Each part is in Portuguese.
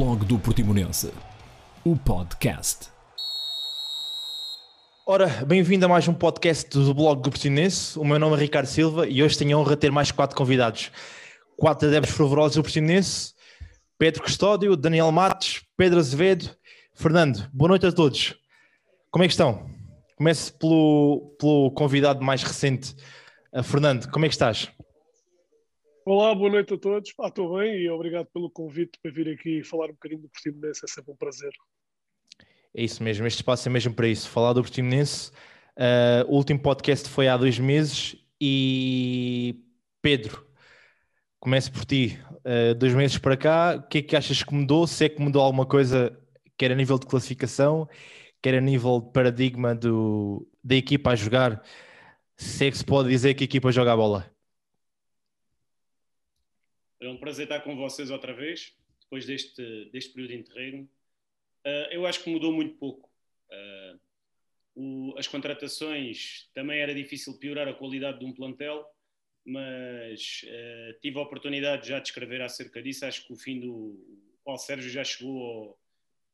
Blog do Portimonense, o podcast. Ora, bem-vindo a mais um podcast do blog do Portimonense. O meu nome é Ricardo Silva e hoje tenho a honra de ter mais quatro convidados. Quatro adeptos fervorosos do Portimonense. Pedro Custódio, Daniel Matos, Pedro Azevedo, Fernando. Boa noite a todos. Como é que estão? Começo pelo, pelo convidado mais recente. Uh, Fernando, como é que estás? Olá, boa noite a todos. Ah, estou bem e obrigado pelo convite para vir aqui falar um bocadinho do Portimonense, é sempre um prazer. É isso mesmo, este espaço é mesmo para isso, falar do Portimonense. Uh, o último podcast foi há dois meses e Pedro, começo por ti. Uh, dois meses para cá, o que é que achas que mudou? Se é que mudou alguma coisa, quer a nível de classificação, quer a nível de paradigma do, da equipa a jogar, se é que se pode dizer que a equipa joga a bola? É um prazer estar com vocês outra vez, depois deste, deste período de interregno. Uh, eu acho que mudou muito pouco. Uh, o, as contratações também era difícil piorar a qualidade de um plantel, mas uh, tive a oportunidade já de escrever acerca disso. Acho que o fim do. O Paulo Sérgio já chegou ao,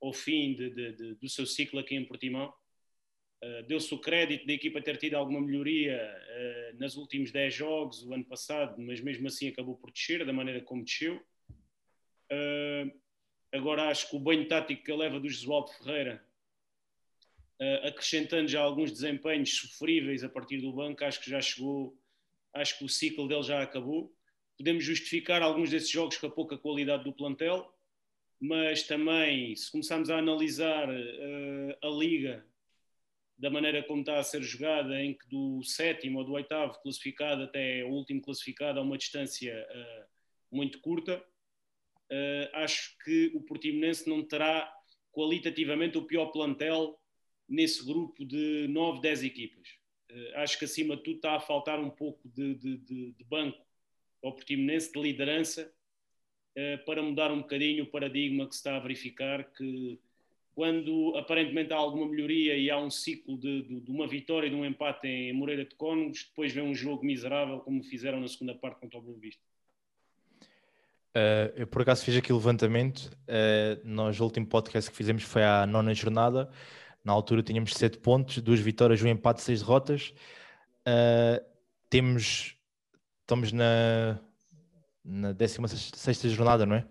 ao fim de, de, de, do seu ciclo aqui em Portimão. Uh, Deu-se o crédito da equipa ter tido alguma melhoria uh, nos últimos 10 jogos, o ano passado, mas mesmo assim acabou por descer, da maneira como desceu. Uh, agora acho que o banho tático que ele leva do Josualdo Ferreira, acrescentando já alguns desempenhos sofríveis a partir do banco, acho que já chegou, acho que o ciclo dele já acabou. Podemos justificar alguns desses jogos com a pouca qualidade do plantel, mas também, se começarmos a analisar a liga da maneira como está a ser jogada, em que do sétimo ou do oitavo classificado até o último classificado há uma distância uh, muito curta, uh, acho que o Portimonense não terá qualitativamente o pior plantel nesse grupo de 9, 10 equipas. Uh, acho que acima de tudo está a faltar um pouco de, de, de, de banco ao Portimonense, de liderança, para mudar um bocadinho o paradigma que se está a verificar, que quando aparentemente há alguma melhoria e há um ciclo de, de, de, uma vitória e de um empate em Moreira de Cónegos, depois vem um jogo miserável como fizeram na segunda parte contra o Boa Vista. Uh, eu por acaso fiz aqui o levantamento, uh, nós o último podcast que fizemos foi à nona jornada, na altura tínhamos sete pontos, duas vitórias, um empate, seis derrotas. Uh, temos, estamos na, na 16 jornada, não é?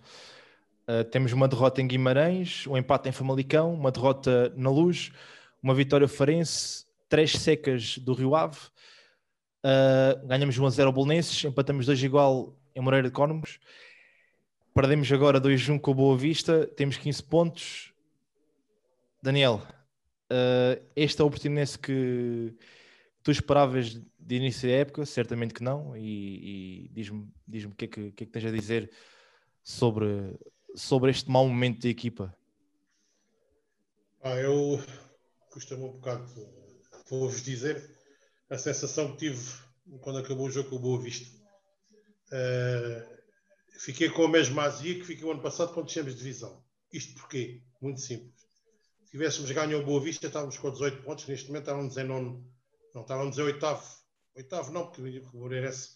Uh, temos uma derrota em Guimarães, um empate em Famalicão, uma derrota na Luz, uma vitória farense, três secas do Rio Ave, uh, ganhamos 1 a 0 ao Bolonenses, empatamos 2 igual em Moreira de Cónegos, perdemos agora 2-1 com o Boa Vista, temos 15 pontos. Daniel, uh, este é que tu esperavas de início da época? Certamente que não, e, e diz-me diz o que, é que, que é que tens a dizer sobre sobre este mau momento da equipa? Ah, eu custa-me um bocado, vou-vos dizer, a sensação que tive quando acabou o jogo com o Boa Vista. Uh, fiquei com a mesma azia que fiquei o ano passado quando descemos de divisão. Isto porquê? Muito simples. Se tivéssemos ganho o Boa Vista, estávamos com 18 pontos, neste momento estávamos em nono, não estávamos em oitavo. Oitavo não, porque o Moreirense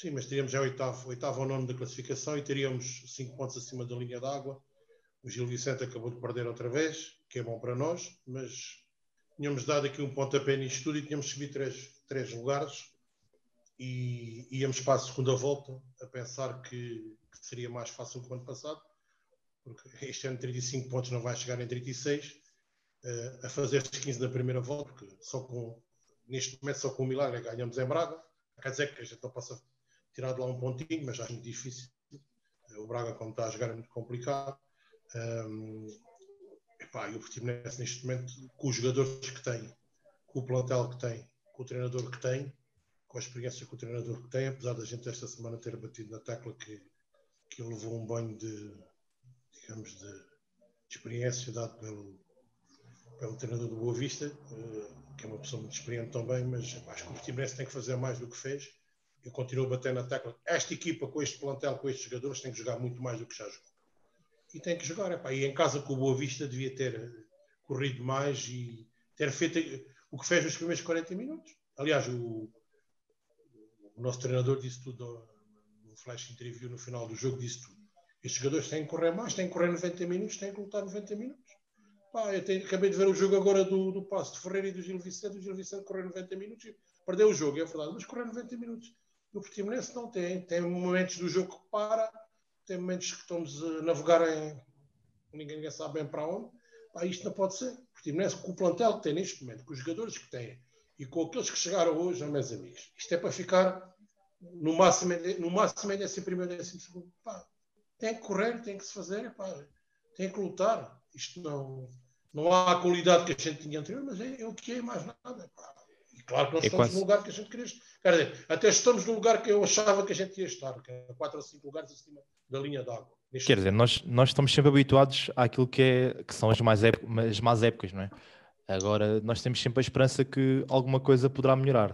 Sim, mas teríamos já oitavo, oitavo ou nono da classificação e teríamos cinco pontos acima da linha d'água. O Gil Vicente acabou de perder outra vez, que é bom para nós, mas tínhamos dado aqui um pontapé nisto tudo e tínhamos subido três, três lugares e íamos para a segunda volta a pensar que, que seria mais fácil que o ano passado, porque este ano 35 pontos não vai chegar em 36, uh, eh, a fazer estes 15 na primeira volta, porque só com, neste momento só com o milagre ganhamos em Braga, quer dizer que a gente não passa tirar de lá um pontinho, mas acho muito difícil. O Braga, como está a jogar, é muito complicado. Um, epá, e o Portimonense, neste momento, com os jogadores que tem, com o plantel que tem, com o treinador que tem, com a experiência que o treinador que tem, apesar da gente esta semana ter batido na tecla que, que ele levou um banho de, digamos, de, de experiência dado pelo, pelo treinador do Boa Vista, uh, que é uma pessoa muito experiente também, mas acho que o Portimonense tem que fazer mais do que fez eu continuo bater na tecla. Esta equipa, com este plantel, com estes jogadores, tem que jogar muito mais do que já jogou. E tem que jogar. Epá. E em casa com o Boa Vista devia ter eh, corrido mais e ter feito o que fez nos primeiros 40 minutos. Aliás, o, o nosso treinador disse tudo no flash interview no final do jogo, disse tudo. Estes jogadores têm que correr mais, têm que correr 90 minutos, têm que lutar 90 minutos. Pá, eu tenho, acabei de ver o jogo agora do, do Passo de Ferreira e do Gil Vicente. O Gil Vicente correu 90 minutos e perdeu o jogo, é verdade, mas correu 90 minutos. O Portimonense não tem. Tem momentos do jogo que para, tem momentos que estamos a navegar em. ninguém sabe bem para onde. Pá, isto não pode ser. O Portimonense, com o plantel que tem neste momento, com os jogadores que tem e com aqueles que chegaram hoje, meus amigos, isto é para ficar no máximo, no máximo décimo primeiro, décimo segundo. Pá, tem que correr, tem que se fazer, pá, tem que lutar. Isto não, não há a qualidade que a gente tinha anterior, mas é, é o que é, mais nada. Pá. Claro que nós é estamos quase... no lugar que a gente queria estar. Quer dizer, até estamos no lugar que eu achava que a gente ia estar, que é 4 ou 5 lugares acima da linha d'água. Quer dizer, nós, nós estamos sempre habituados àquilo que, é, que são as, mais época, as más épocas, não é? Agora, nós temos sempre a esperança que alguma coisa poderá melhorar.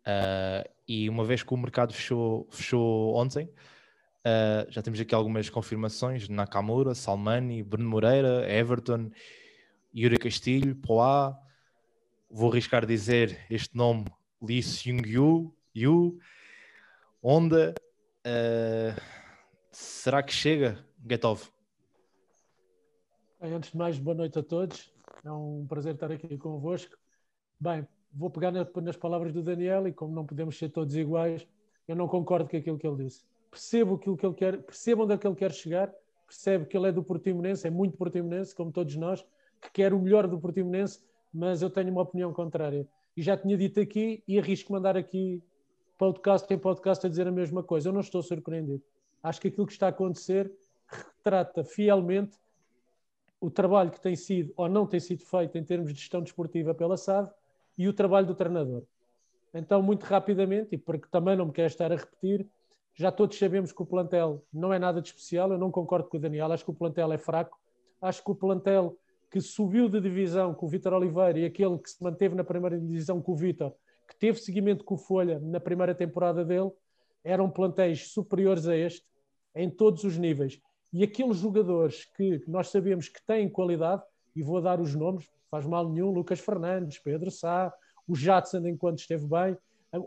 Uh, e uma vez que o mercado fechou, fechou ontem, uh, já temos aqui algumas confirmações: Nakamura, Salmani, Bruno Moreira, Everton, Yuri Castilho, Poá. Vou arriscar dizer este nome: Lee Seung-yu, Yu, Honda. Uh, será que chega, Getov? Antes de mais, boa noite a todos. É um prazer estar aqui convosco. Bem, vou pegar nas palavras do Daniel e como não podemos ser todos iguais, eu não concordo com aquilo que ele disse. Percebo aquilo que ele quer, percebo onde é que ele quer chegar, percebe que ele é do Portimonense, é muito Portimonense, como todos nós, que quer o melhor do Portimonense, mas eu tenho uma opinião contrária. E já tinha dito aqui e arrisco mandar aqui podcast em podcast a dizer a mesma coisa. Eu não estou surpreendido. Acho que aquilo que está a acontecer retrata fielmente o trabalho que tem sido ou não tem sido feito em termos de gestão desportiva pela SAD e o trabalho do treinador. Então, muito rapidamente, e porque também não me quero estar a repetir, já todos sabemos que o plantel não é nada de especial. Eu não concordo com o Daniel, acho que o plantel é fraco. Acho que o plantel que subiu de divisão com o Vitor Oliveira e aquele que se manteve na primeira divisão com o Vitor, que teve seguimento com o Folha na primeira temporada dele, eram plantéis superiores a este em todos os níveis. E aqueles jogadores que nós sabemos que têm qualidade, e vou dar os nomes, faz mal nenhum, Lucas Fernandes, Pedro Sá, o Jadson enquanto esteve bem,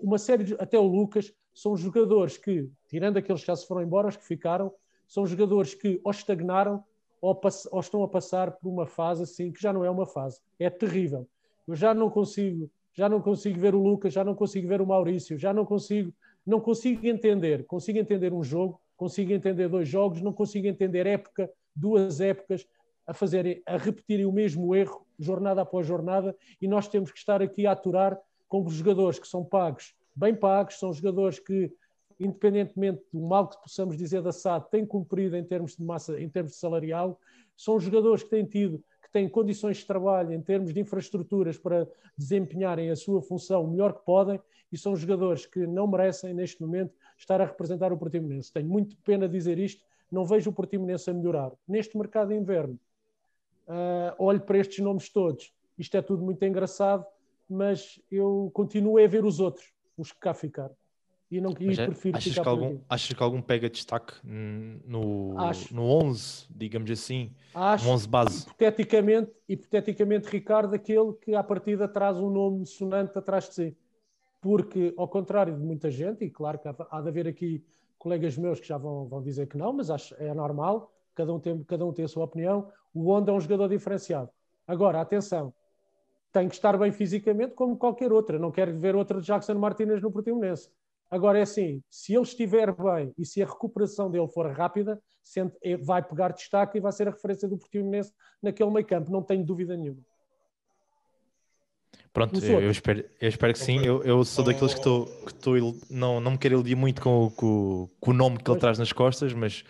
uma série de, até o Lucas, são jogadores que, tirando aqueles que já se foram embora, os que ficaram, são jogadores que ou estagnaram ou, ou estão a passar por uma fase assim que já não é uma fase, é terrível. Eu já não consigo, já não consigo ver o Lucas, já não consigo ver o Maurício, já não consigo, não consigo entender, consigo entender um jogo, consigo entender dois jogos, não consigo entender época, duas épocas, a fazerem, a repetirem o mesmo erro jornada após jornada e nós temos que estar aqui a aturar com jogadores que são pagos, bem pagos, são jogadores que, independentemente do mal que possamos dizer da SAD, têm cumprido em termos de massa, em termos de salarial, são jogadores que têm tido, que têm condições de trabalho em termos de infraestruturas para desempenharem a sua função o melhor que podem e são jogadores que não merecem, neste momento, estar a representar o Portimonense. Tenho muito pena dizer isto, não vejo o Portimonense a melhorar. Neste mercado de inverno, uh, olho para estes nomes todos. Isto é tudo muito engraçado, mas eu continuo a ver os outros, os que cá ficaram. E não e é, prefiro achas que algum, Achas que algum pega destaque no, Acho. no 11, digamos assim? Acho, no 11 base? Hipoteticamente, hipoteticamente, Ricardo, aquele que à partida traz um nome sonante atrás de si. Porque, ao contrário de muita gente, e claro que há, há de haver aqui colegas meus que já vão, vão dizer que não, mas acho, é normal, cada um, tem, cada um tem a sua opinião. O Honda é um jogador diferenciado. Agora, atenção, tem que estar bem fisicamente como qualquer outra. Não quero ver outra de Jackson Martinez no Portimonense. Agora é assim, se ele estiver bem e se a recuperação dele for rápida, é, vai pegar destaque e vai ser a referência do Portimonense naquele meio campo, não tenho dúvida nenhuma. Pronto, eu, eu, espero, eu espero que sim. Eu, eu sou daqueles que estou que não, não me quero iludir muito com, com, com o nome que ele traz nas costas, mas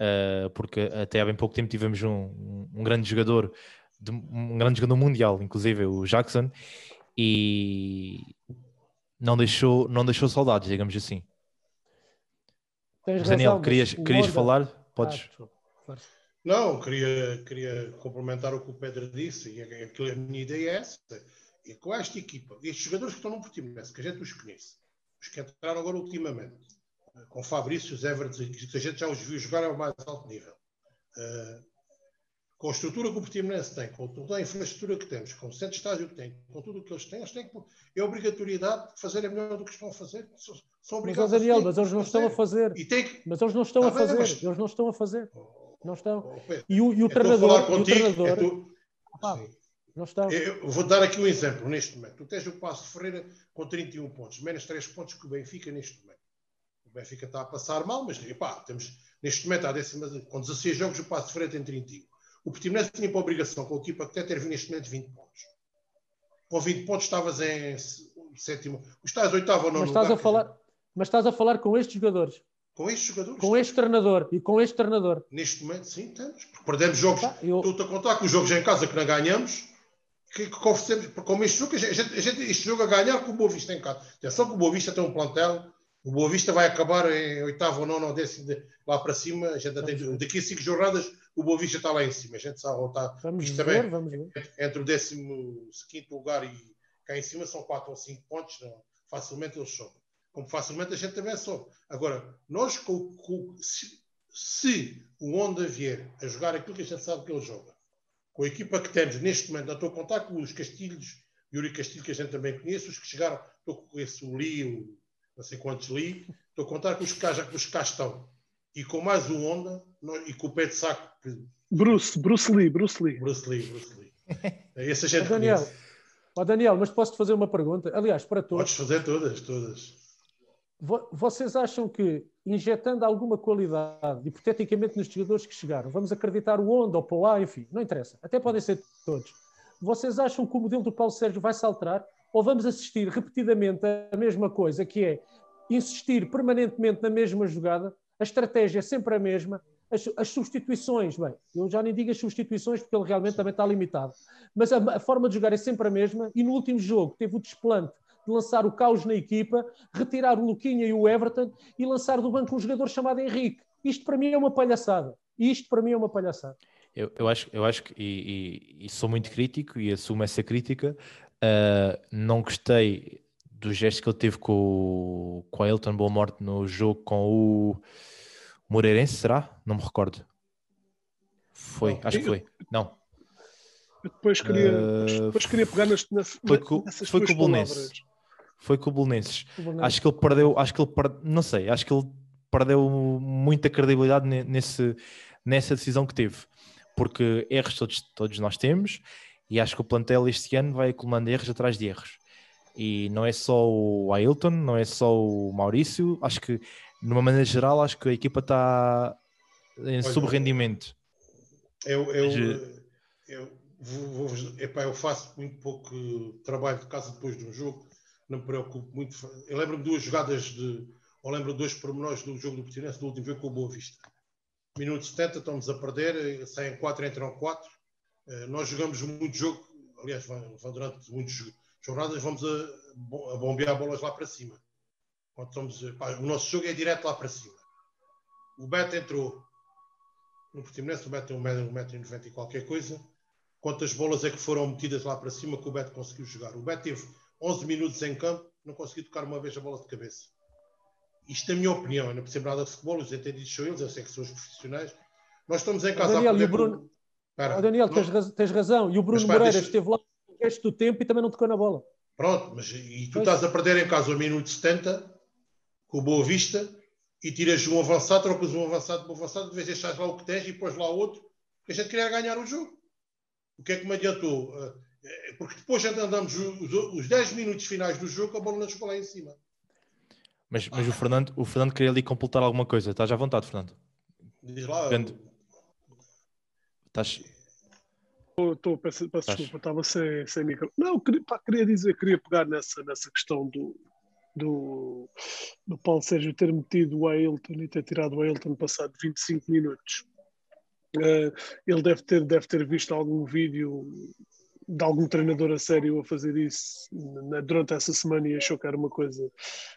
uh, porque até há bem pouco tempo tivemos um, um grande jogador, um grande jogador mundial, inclusive o Jackson, e não deixou, não deixou saudades, digamos assim. Tens Daniel, razão, querias, querias falar? Podes. Ah, não, queria, queria complementar o que o Pedro disse, e é a minha ideia é essa. E com esta equipa, estes jogadores que estão no Portimonense, que a gente os conhece, os que entraram agora ultimamente, com Fabrício, os Everton, que a gente já os viu jogar ao mais alto nível. Uh, com a estrutura que o Portimonense tem, com toda a infraestrutura que temos, com o centro de estádio que tem, com tudo o que eles têm, eles têm que, é obrigatoriedade de fazerem melhor do que estão a fazer. São, são mas, Daniel, mas eles não estão a fazer. Que... Mas eles não estão a fazer. Mas... Eles não estão a fazer. Não estão. E o, e o é treinador. Contigo, o treinador... É tu... ah, não estão. Eu vou dar aqui um exemplo neste momento. Tu tens o Passo de Ferreira com 31 pontos, menos 3 pontos que o Benfica neste momento. O Benfica está a passar mal, mas epá, temos, neste momento, há décima, com 16 jogos, o Passo de Ferreira tem 31. O Portimonense tinha para obrigação, com a equipa que até ter neste momento 20 pontos. Com 20 pontos estavas em sétimo. Estás oitavo ou não mas estás lugar, a falar, Mas estás a falar com estes jogadores. Com estes jogadores? Com este treinador e com este treinador. Neste momento, sim, temos. Porque perdemos jogos. eu... Estou-te a contar que os jogos em casa que não ganhamos, que, que oferecemos, como este jogo, a gente, a gente, este jogo a ganhar com o Boa Vista em casa. Atenção que o Boa Vista tem um plantel o Boa Vista vai acabar em oitavo ou nono ou décimo lá para cima. A gente tem, daqui a cinco jornadas o Boa Vista está lá em cima. A gente sabe está. Vamos ver, também, vamos ver. Entre o décimo quinto lugar e cá em cima são quatro ou cinco pontos. Não, facilmente eles sobem. Como facilmente a gente também sobe. Agora, nós, com, com, se, se, o Honda vier a jogar aquilo que a gente sabe que ele joga, com a equipa que temos neste momento, estou a contar com os Castilhos, Yuri Castilho, que a gente também conhece, os que chegaram, estou com esse o Lee, não sei quantos li, estou a contar com os que cá, os cá estão. E com mais um Honda e com o pé de saco. Bruce, Bruce Lee, Bruce Lee. Bruce Lee, Bruce Lee. É esse a gente Daniel, oh Daniel, mas posso-te fazer uma pergunta? Aliás, para todos. Podes fazer todas, todas. Vocês acham que, injetando alguma qualidade, hipoteticamente nos jogadores que chegaram, vamos acreditar o Honda ou o Poá, enfim, não interessa, até podem ser todos. Vocês acham que o modelo do Paulo Sérgio vai se alterar? Ou vamos assistir repetidamente a mesma coisa, que é insistir permanentemente na mesma jogada, a estratégia é sempre a mesma, as, as, substituições, bem, eu já nem digo as substituições porque ele realmente também está limitado, mas a, a, forma de jogar é sempre a mesma e no último jogo teve o desplante de lançar o caos na equipa, retirar o Luquinha e o Everton e lançar do banco um jogador chamado Henrique. Isto para mim é uma palhaçada. Isto para mim é uma palhaçada. Eu, eu acho, eu acho que, e, e, e sou muito crítico e assumo essa crítica, Uh, não gostei do gesto que ele teve com, com a Elton Boa Morte no jogo com o Moreirense, será? Não me recordo. Foi, não, acho que foi. Não. Eu depois queria, uh, depois queria pegar nas, nas, foi com, nessas foi com o Bolonenses. Foi com o Bolonenses. Acho que ele perdeu, acho que ele perde, não sei, acho que ele perdeu muita credibilidade nesse, nessa decisão que teve. Porque erros todos, todos nós temos e acho que o plantel este ano vai acumulando erros atrás de erros. E não é só o Ailton, não é só o Maurício. Acho que, de uma maneira geral, acho que a equipa está em subrendimento. Eu, eu, Mas, eu, vou, epá, eu faço muito pouco trabalho de casa depois de um jogo, não me preocupo muito. Eu lembro-me duas jogadas de. Ou lembro dois pormenores do jogo do Portimonense do último jogo com o Boa Vista. Minuto 70, estamos a perder, saem 4, entram 4 eh, nós jogamos muito jogo, aliás, durante muitas jornadas, vamos a, a, bombear bolas lá para cima. Quando estamos, pá, o nosso jogo é direto lá para cima. O Beto entrou no Portimonense, o Beto tem 1,90m e qualquer coisa. Quantas bolas é que foram metidas lá para cima que o Beto conseguiu jogar? O Beto teve 11 minutos em campo, não conseguiu tocar uma vez a bola de cabeça. Isto é a minha opinião, eu não percebo nada de futebol, os entendidos são eles, eu sei que são os profissionais. Nós estamos em casa Daniel, a poder... Bruno, oh, Daniel, não... tens, raz tens, razão. E o Bruno Moreira deixa... esteve lá o resto do tempo e também não tocou na bola. Pronto, mas e tu pois. estás a perder em casa o minuto 70 com o Boa Vista e tiras um avançado, trocas um avançado para um avançado, de vez deixas lá o que tens e depois lá outro, porque a gente queria ganhar o jogo. O que é que me adiantou? Eh, porque depois já andamos os, os 10 minutos finais do jogo, a bola não chegou lá em cima. Mas, mas o, Fernando, o Fernando queria ali completar alguma coisa. Estás à vontade, Fernando. Diz lá. Estás. Estou, peço, peço desculpa, estava sem, sem micro. Não, queria, pá, queria dizer, queria pegar nessa, nessa questão do, do, do Paulo Sérgio ter metido o Ailton e ter tirado o Ailton passado 25 minutos. Uh, ele deve ter, deve ter visto algum vídeo de algum treinador a sério a fazer isso durante essa semana e achou que era uma coisa,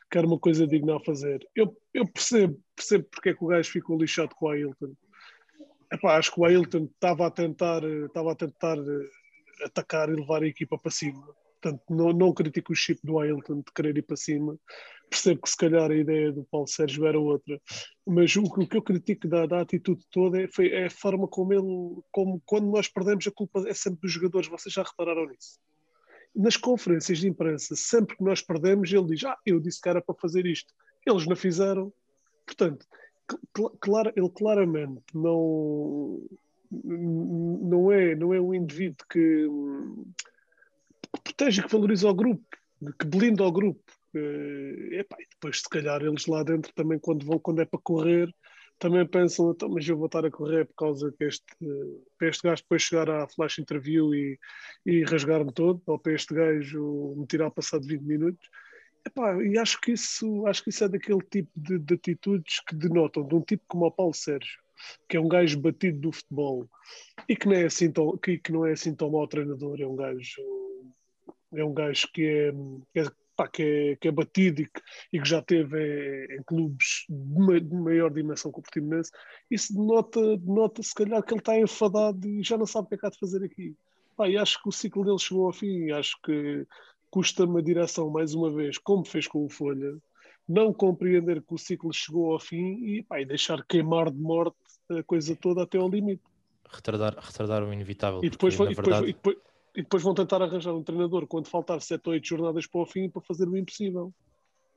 que era uma coisa digna a fazer. Eu, eu percebo, percebo porque é que o gajo ficou lixado com o Ailton. Epá, acho que o Ailton estava a tentar, estava a tentar eh, atacar e levar a equipa para cima. Portanto, não, não critico o chip do Ailton de querer ir para cima, percebo que se calhar a ideia do Paulo Sérgio era outra, mas o, o que eu critico da, da atitude toda é, foi, é, a forma como ele, como quando nós perdemos a culpa é sempre dos jogadores, vocês já repararam nisso? Nas conferências de imprensa, sempre que nós perdemos, ele diz, ah, eu disse que era para fazer isto, eles não fizeram, portanto, cl ele claramente não, não, é, não é um indivíduo que, que protege, que valoriza o grupo, que blinda o grupo, Uh, epá, e depois, se calhar, eles lá dentro também, quando vão, quando é para correr, também pensam, então, mas eu vou estar a correr por causa que este, para este gajo depois chegar à flash interview e, e rasgar-me todo, ou para este gajo me tirar passado 20 minutos. Epá, e acho que isso acho que isso é daquele tipo de, de, atitudes que denotam de um tipo como o Paulo Sérgio, que é um gajo batido do futebol e que não é assim tão, que, que não é assim tão mau treinador, é um gajo é um gajo que é, que é que, é, que é batido e que, e que já teve em, clubes de, de, maior dimensão que o Portimonense, isso denota, denota se calhar que ele está enfadado e já não sabe o que é que há de fazer aqui. Pá, acho que o ciclo dele chegou ao fim, acho que custa-me a direção mais uma vez, como fez com o Folha, não compreender que o ciclo chegou ao fim e, pá, e deixar queimar de morte a coisa toda até ao limite. Retardar, retardar o inevitável. E depois, porque, e depois, e depois, e depois vão tentar arranjar um treinador quando faltar 7 ou 8 jornadas para o fim para fazer o impossível.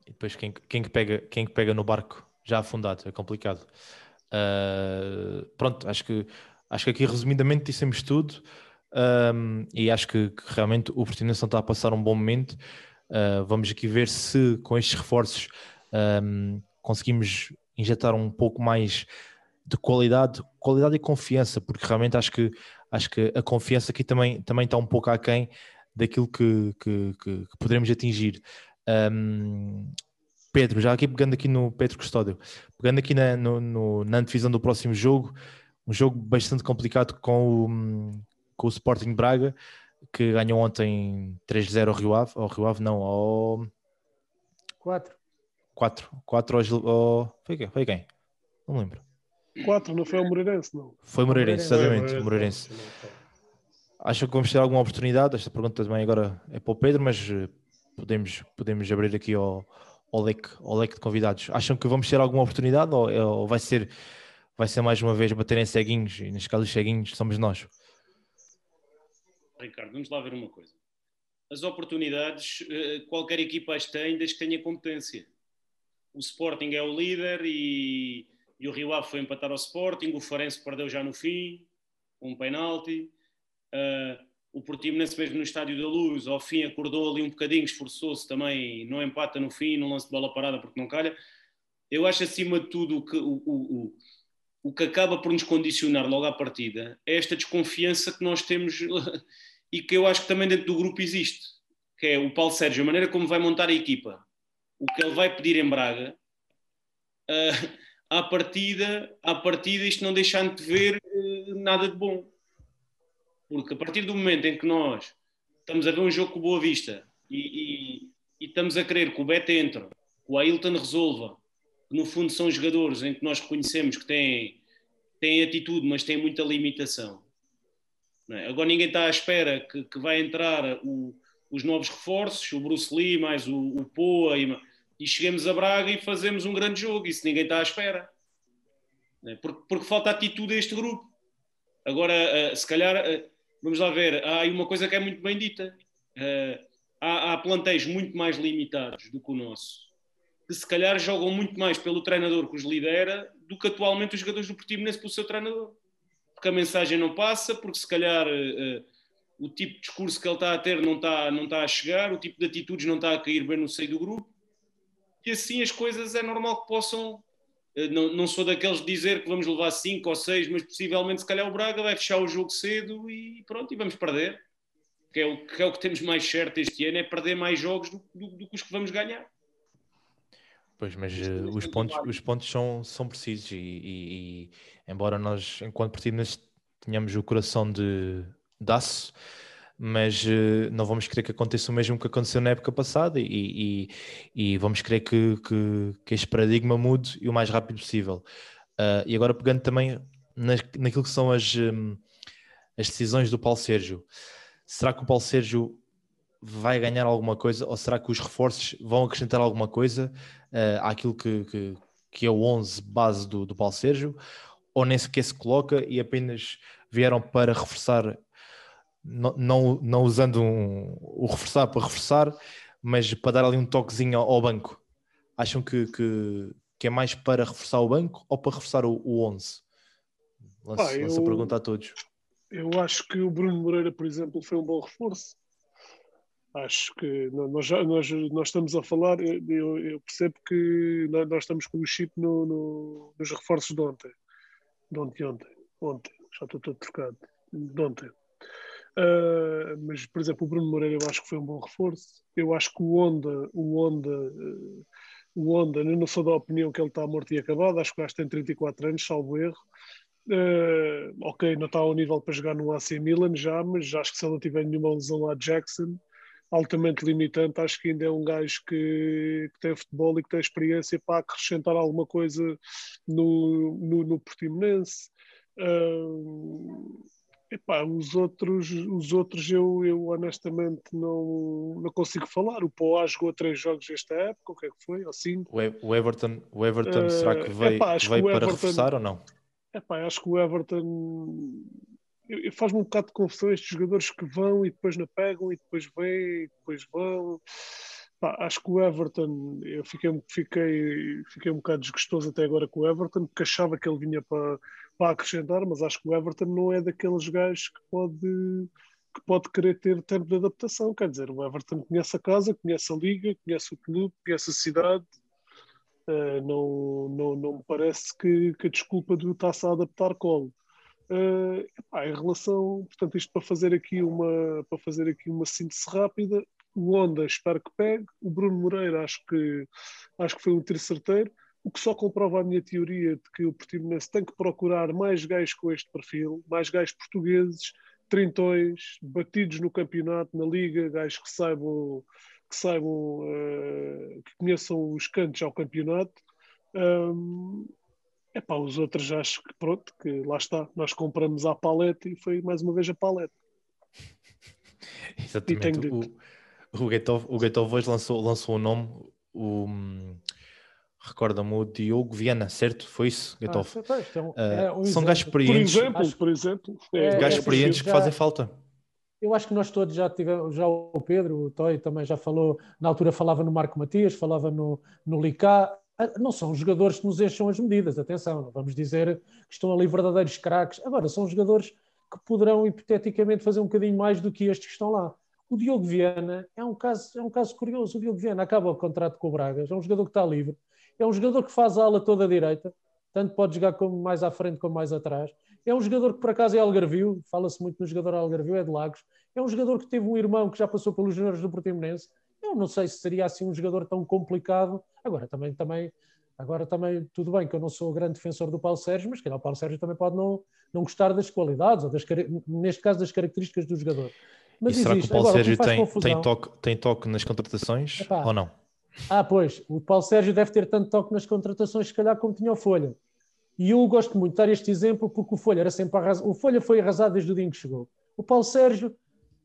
E depois quem, quem, que pega, quem que pega no barco já afundado, é complicado. Uh, pronto, acho que, acho que aqui resumidamente dissemos tudo um, e acho que, que, realmente o Portimonense não está a passar um bom momento. Uh, vamos aqui ver se com estes reforços um, conseguimos injetar um pouco mais de qualidade, qualidade e confiança, porque realmente acho que acho que a confiança aqui também, também está um pouco aquém daquilo que, que, que, que poderemos atingir. Um, Pedro, já aqui pegando aqui no Pedro Custódio, pegando aqui na, no, no, na antevisão do próximo jogo, um jogo bastante complicado com o, com o Sporting Braga, que ganhou ontem 3-0 ao Rio Ave, ao Rio Ave não, ao... 4. 4, 4 ao... ao... Foi quem? Foi quem? Não lembro. 4, não foi o Moreirense, não. Foi Moreirense, exatamente, Moreirense. Acho que vamos ter alguma oportunidade? Esta pergunta também agora é para o Pedro, mas eh, podemos, podemos abrir aqui ao, ao, leque, ao leque de convidados. Acham que vamos ter alguma oportunidade ou, ou vai, ser, vai ser mais uma vez baterem ceguinhos e neste caso os ceguinhos somos nós? Ricardo, vamos lá ver uma coisa. As oportunidades eh, qualquer equipa as tem desde que tenha competência. O Sporting é o líder e e o Rio Ave foi empatar ao Sporting, o Farense perdeu já no fim, um penalti. Uh, o Portimonense mesmo no Estádio da Luz, ao fim acordou ali um bocadinho, esforçou-se também, não empata no fim, não lance de bola parada porque não calha. Eu acho acima de tudo que o, o, o, o que acaba por nos condicionar logo à partida é esta desconfiança que nós temos e que eu acho que também dentro do grupo existe, que é o Paulo Sérgio, a maneira como vai montar a equipa, o que ele vai pedir em Braga, uh, à partida, à partida isto não deixando de ver uh, nada de bom. Porque a partir do momento em que nós estamos a ver um jogo com Boa Vista e, e, e estamos a querer que o Beto entre, que o Ailton resolva, que no fundo são jogadores em que nós reconhecemos que têm, têm atitude, mas têm muita limitação. É? Agora ninguém está à espera que, que vai entrar o, os novos reforços, o Bruce Lee, mais o, o Poa e e chegamos a Braga e fazemos um grande jogo. Isso ninguém está à espera. Né? Porque, porque falta atitude a este grupo. Agora, uh, se calhar, uh, vamos lá ver, há aí uma coisa que é muito bem dita. Uh, há, há plantéis muito mais limitados do que o nosso, que se calhar jogam muito mais pelo treinador que os lidera do que atualmente os jogadores do Portimonense pelo seu treinador. Porque a mensagem não passa, porque se calhar o tipo de discurso que ele está a ter não está, não está a chegar, o tipo de atitudes não está a cair bem no seio do grupo e assim as coisas é normal que possam. Eh, não, não sou daqueles de dizer que vamos levar 5 ou 6, mas possivelmente, se calhar, o Braga vai fechar o jogo cedo e pronto, e vamos perder. Que é o que, é o que temos mais certo este ano: é perder mais jogos do, do, do que os que vamos ganhar. Pois, mas uh, os, pontos, os pontos são, são precisos e, e, e embora nós, enquanto partidos, tenhamos o coração de, de aço, mas uh, não vamos querer que aconteça o mesmo que aconteceu na época passada e, e, vamos querer que, que, que, este paradigma mude e o mais rápido possível. Uh, e agora pegando também nas, naquilo que são as, um, as decisões do Paulo Sérgio, será que o Paulo Sérgio vai ganhar alguma coisa ou será que os reforços vão acrescentar alguma coisa uh, àquilo que, que, que, é o 11 base do, do Paulo Sérgio ou nem sequer se coloca e apenas vieram para reforçar, não, não, não usando um, o reforçar para reforçar, mas para dar ali um toquezinho ao, ao banco? Acham que, que, que, é mais para reforçar o banco ou para reforçar o, o 11? Lanço, ah, eu, a pergunta a todos. Eu acho que o Bruno Moreira, por exemplo, foi um bom reforço acho que nós, nós, nós estamos a falar, eu, eu percebo que nós estamos com o chip no, no, nos reforços de ontem. De ontem, ontem, ontem, já estou todo trocado, de ontem. Uh, mas, por exemplo, o Bruno Moreira eu acho que foi um bom reforço. Eu acho que o Honda, o Honda, uh, o Honda, eu não sou da opinião que ele está morto e acabado, acho que o gajo tem 34 anos, salvo erro. Uh, ok, não está ao nível para jogar no AC Milan já, mas acho que se ele não tiver nenhuma lesão lá Jackson, altamente limitante. Acho que ainda é um gajo que, que, tem futebol e que tem experiência para acrescentar alguma coisa no, no, no Portimonense. Uh, epá, os outros, os outros eu, eu honestamente não, não consigo falar. O Poá jogou três jogos esta época, o que é que foi? Ou cinco? O Everton, o Everton uh, será que veio, epá, veio para Everton, reforçar ou não? Epá, acho que o Everton faz-me um bocado de confusão estes jogadores que vão e depois não pegam e depois vêm e depois vão. Pá, acho que o Everton, eu fiquei, fiquei, fiquei um bocado desgostoso até agora com o Everton, porque achava que ele vinha para, para acrescentar, mas acho que o Everton não é daqueles gajos que pode, que pode querer ter tempo de adaptação. Quer dizer, o Everton conhece a casa, conhece a liga, conhece o clube, conhece a cidade. Uh, não, não, não me parece que, que a desculpa do está-se a adaptar colo. Uh, epá, em relação, portanto, isto para fazer aqui uma para fazer aqui uma síntese rápida, o Honda espero que pegue, o Bruno Moreira acho que acho que foi um tiro certeiro, o que só comprova a minha teoria de que o Portimonense tem que procurar mais gajos com este perfil, mais gajos portugueses, trintões, batidos no campeonato, na liga, gajos que saibam que saibam uh, que conheçam os cantos ao campeonato. Um, é pá, os outros acho que pronto, que lá está, nós compramos a paleta e foi mais uma vez a paleta. Exatamente. O, o Gaetov, o hoje lançou, lançou o nome, o, recorda-me o Diogo Viana, certo? Foi isso, Gaetov? Ah, então, é um são gajos experientes. Por exemplo, acho, por exemplo. É, gajos é, experientes que fazem falta. Eu acho que nós todos já tivemos, já o Pedro, o Toy também já falou, na altura falava no Marco Matias, falava no, no Licá, ah, não são jogadores que nos enchem as medidas, atenção, não vamos dizer que estão ali verdadeiros craques. Agora, são jogadores que poderão hipoteticamente fazer um bocadinho mais do que estes que estão lá. O Diogo Viana é um caso, é um caso curioso. O Diogo Viana acaba o contrato com o Bragas, é um jogador que está livre, é um jogador que faz a ala toda direita, tanto pode jogar como mais à frente como mais atrás. É um jogador que por acaso é algarvio, fala-se muito no jogador algarvio, é de Lagos. É um jogador que teve um irmão que já passou pelos juniores do Portimonense. Eu não sei se seria assim um jogador tão complicado. Agora também, também, agora também tudo bem que eu não sou grande defensor do Paulo Sérgio, mas que o Paulo Sérgio também pode não, não gostar das qualidades, ou das, neste caso das características do jogador. Mas e será existe. que o Paulo agora, Sérgio tem, confusão, tem, toque, tem toque nas contratações epá, ou não? Ah, pois, o Paulo Sérgio deve ter tanto toque nas contratações, se calhar, como tinha o Folha. E eu gosto muito de dar este exemplo porque o Folha era sempre arrasado. O Folha foi arrasado desde o dia em que chegou. O Paulo Sérgio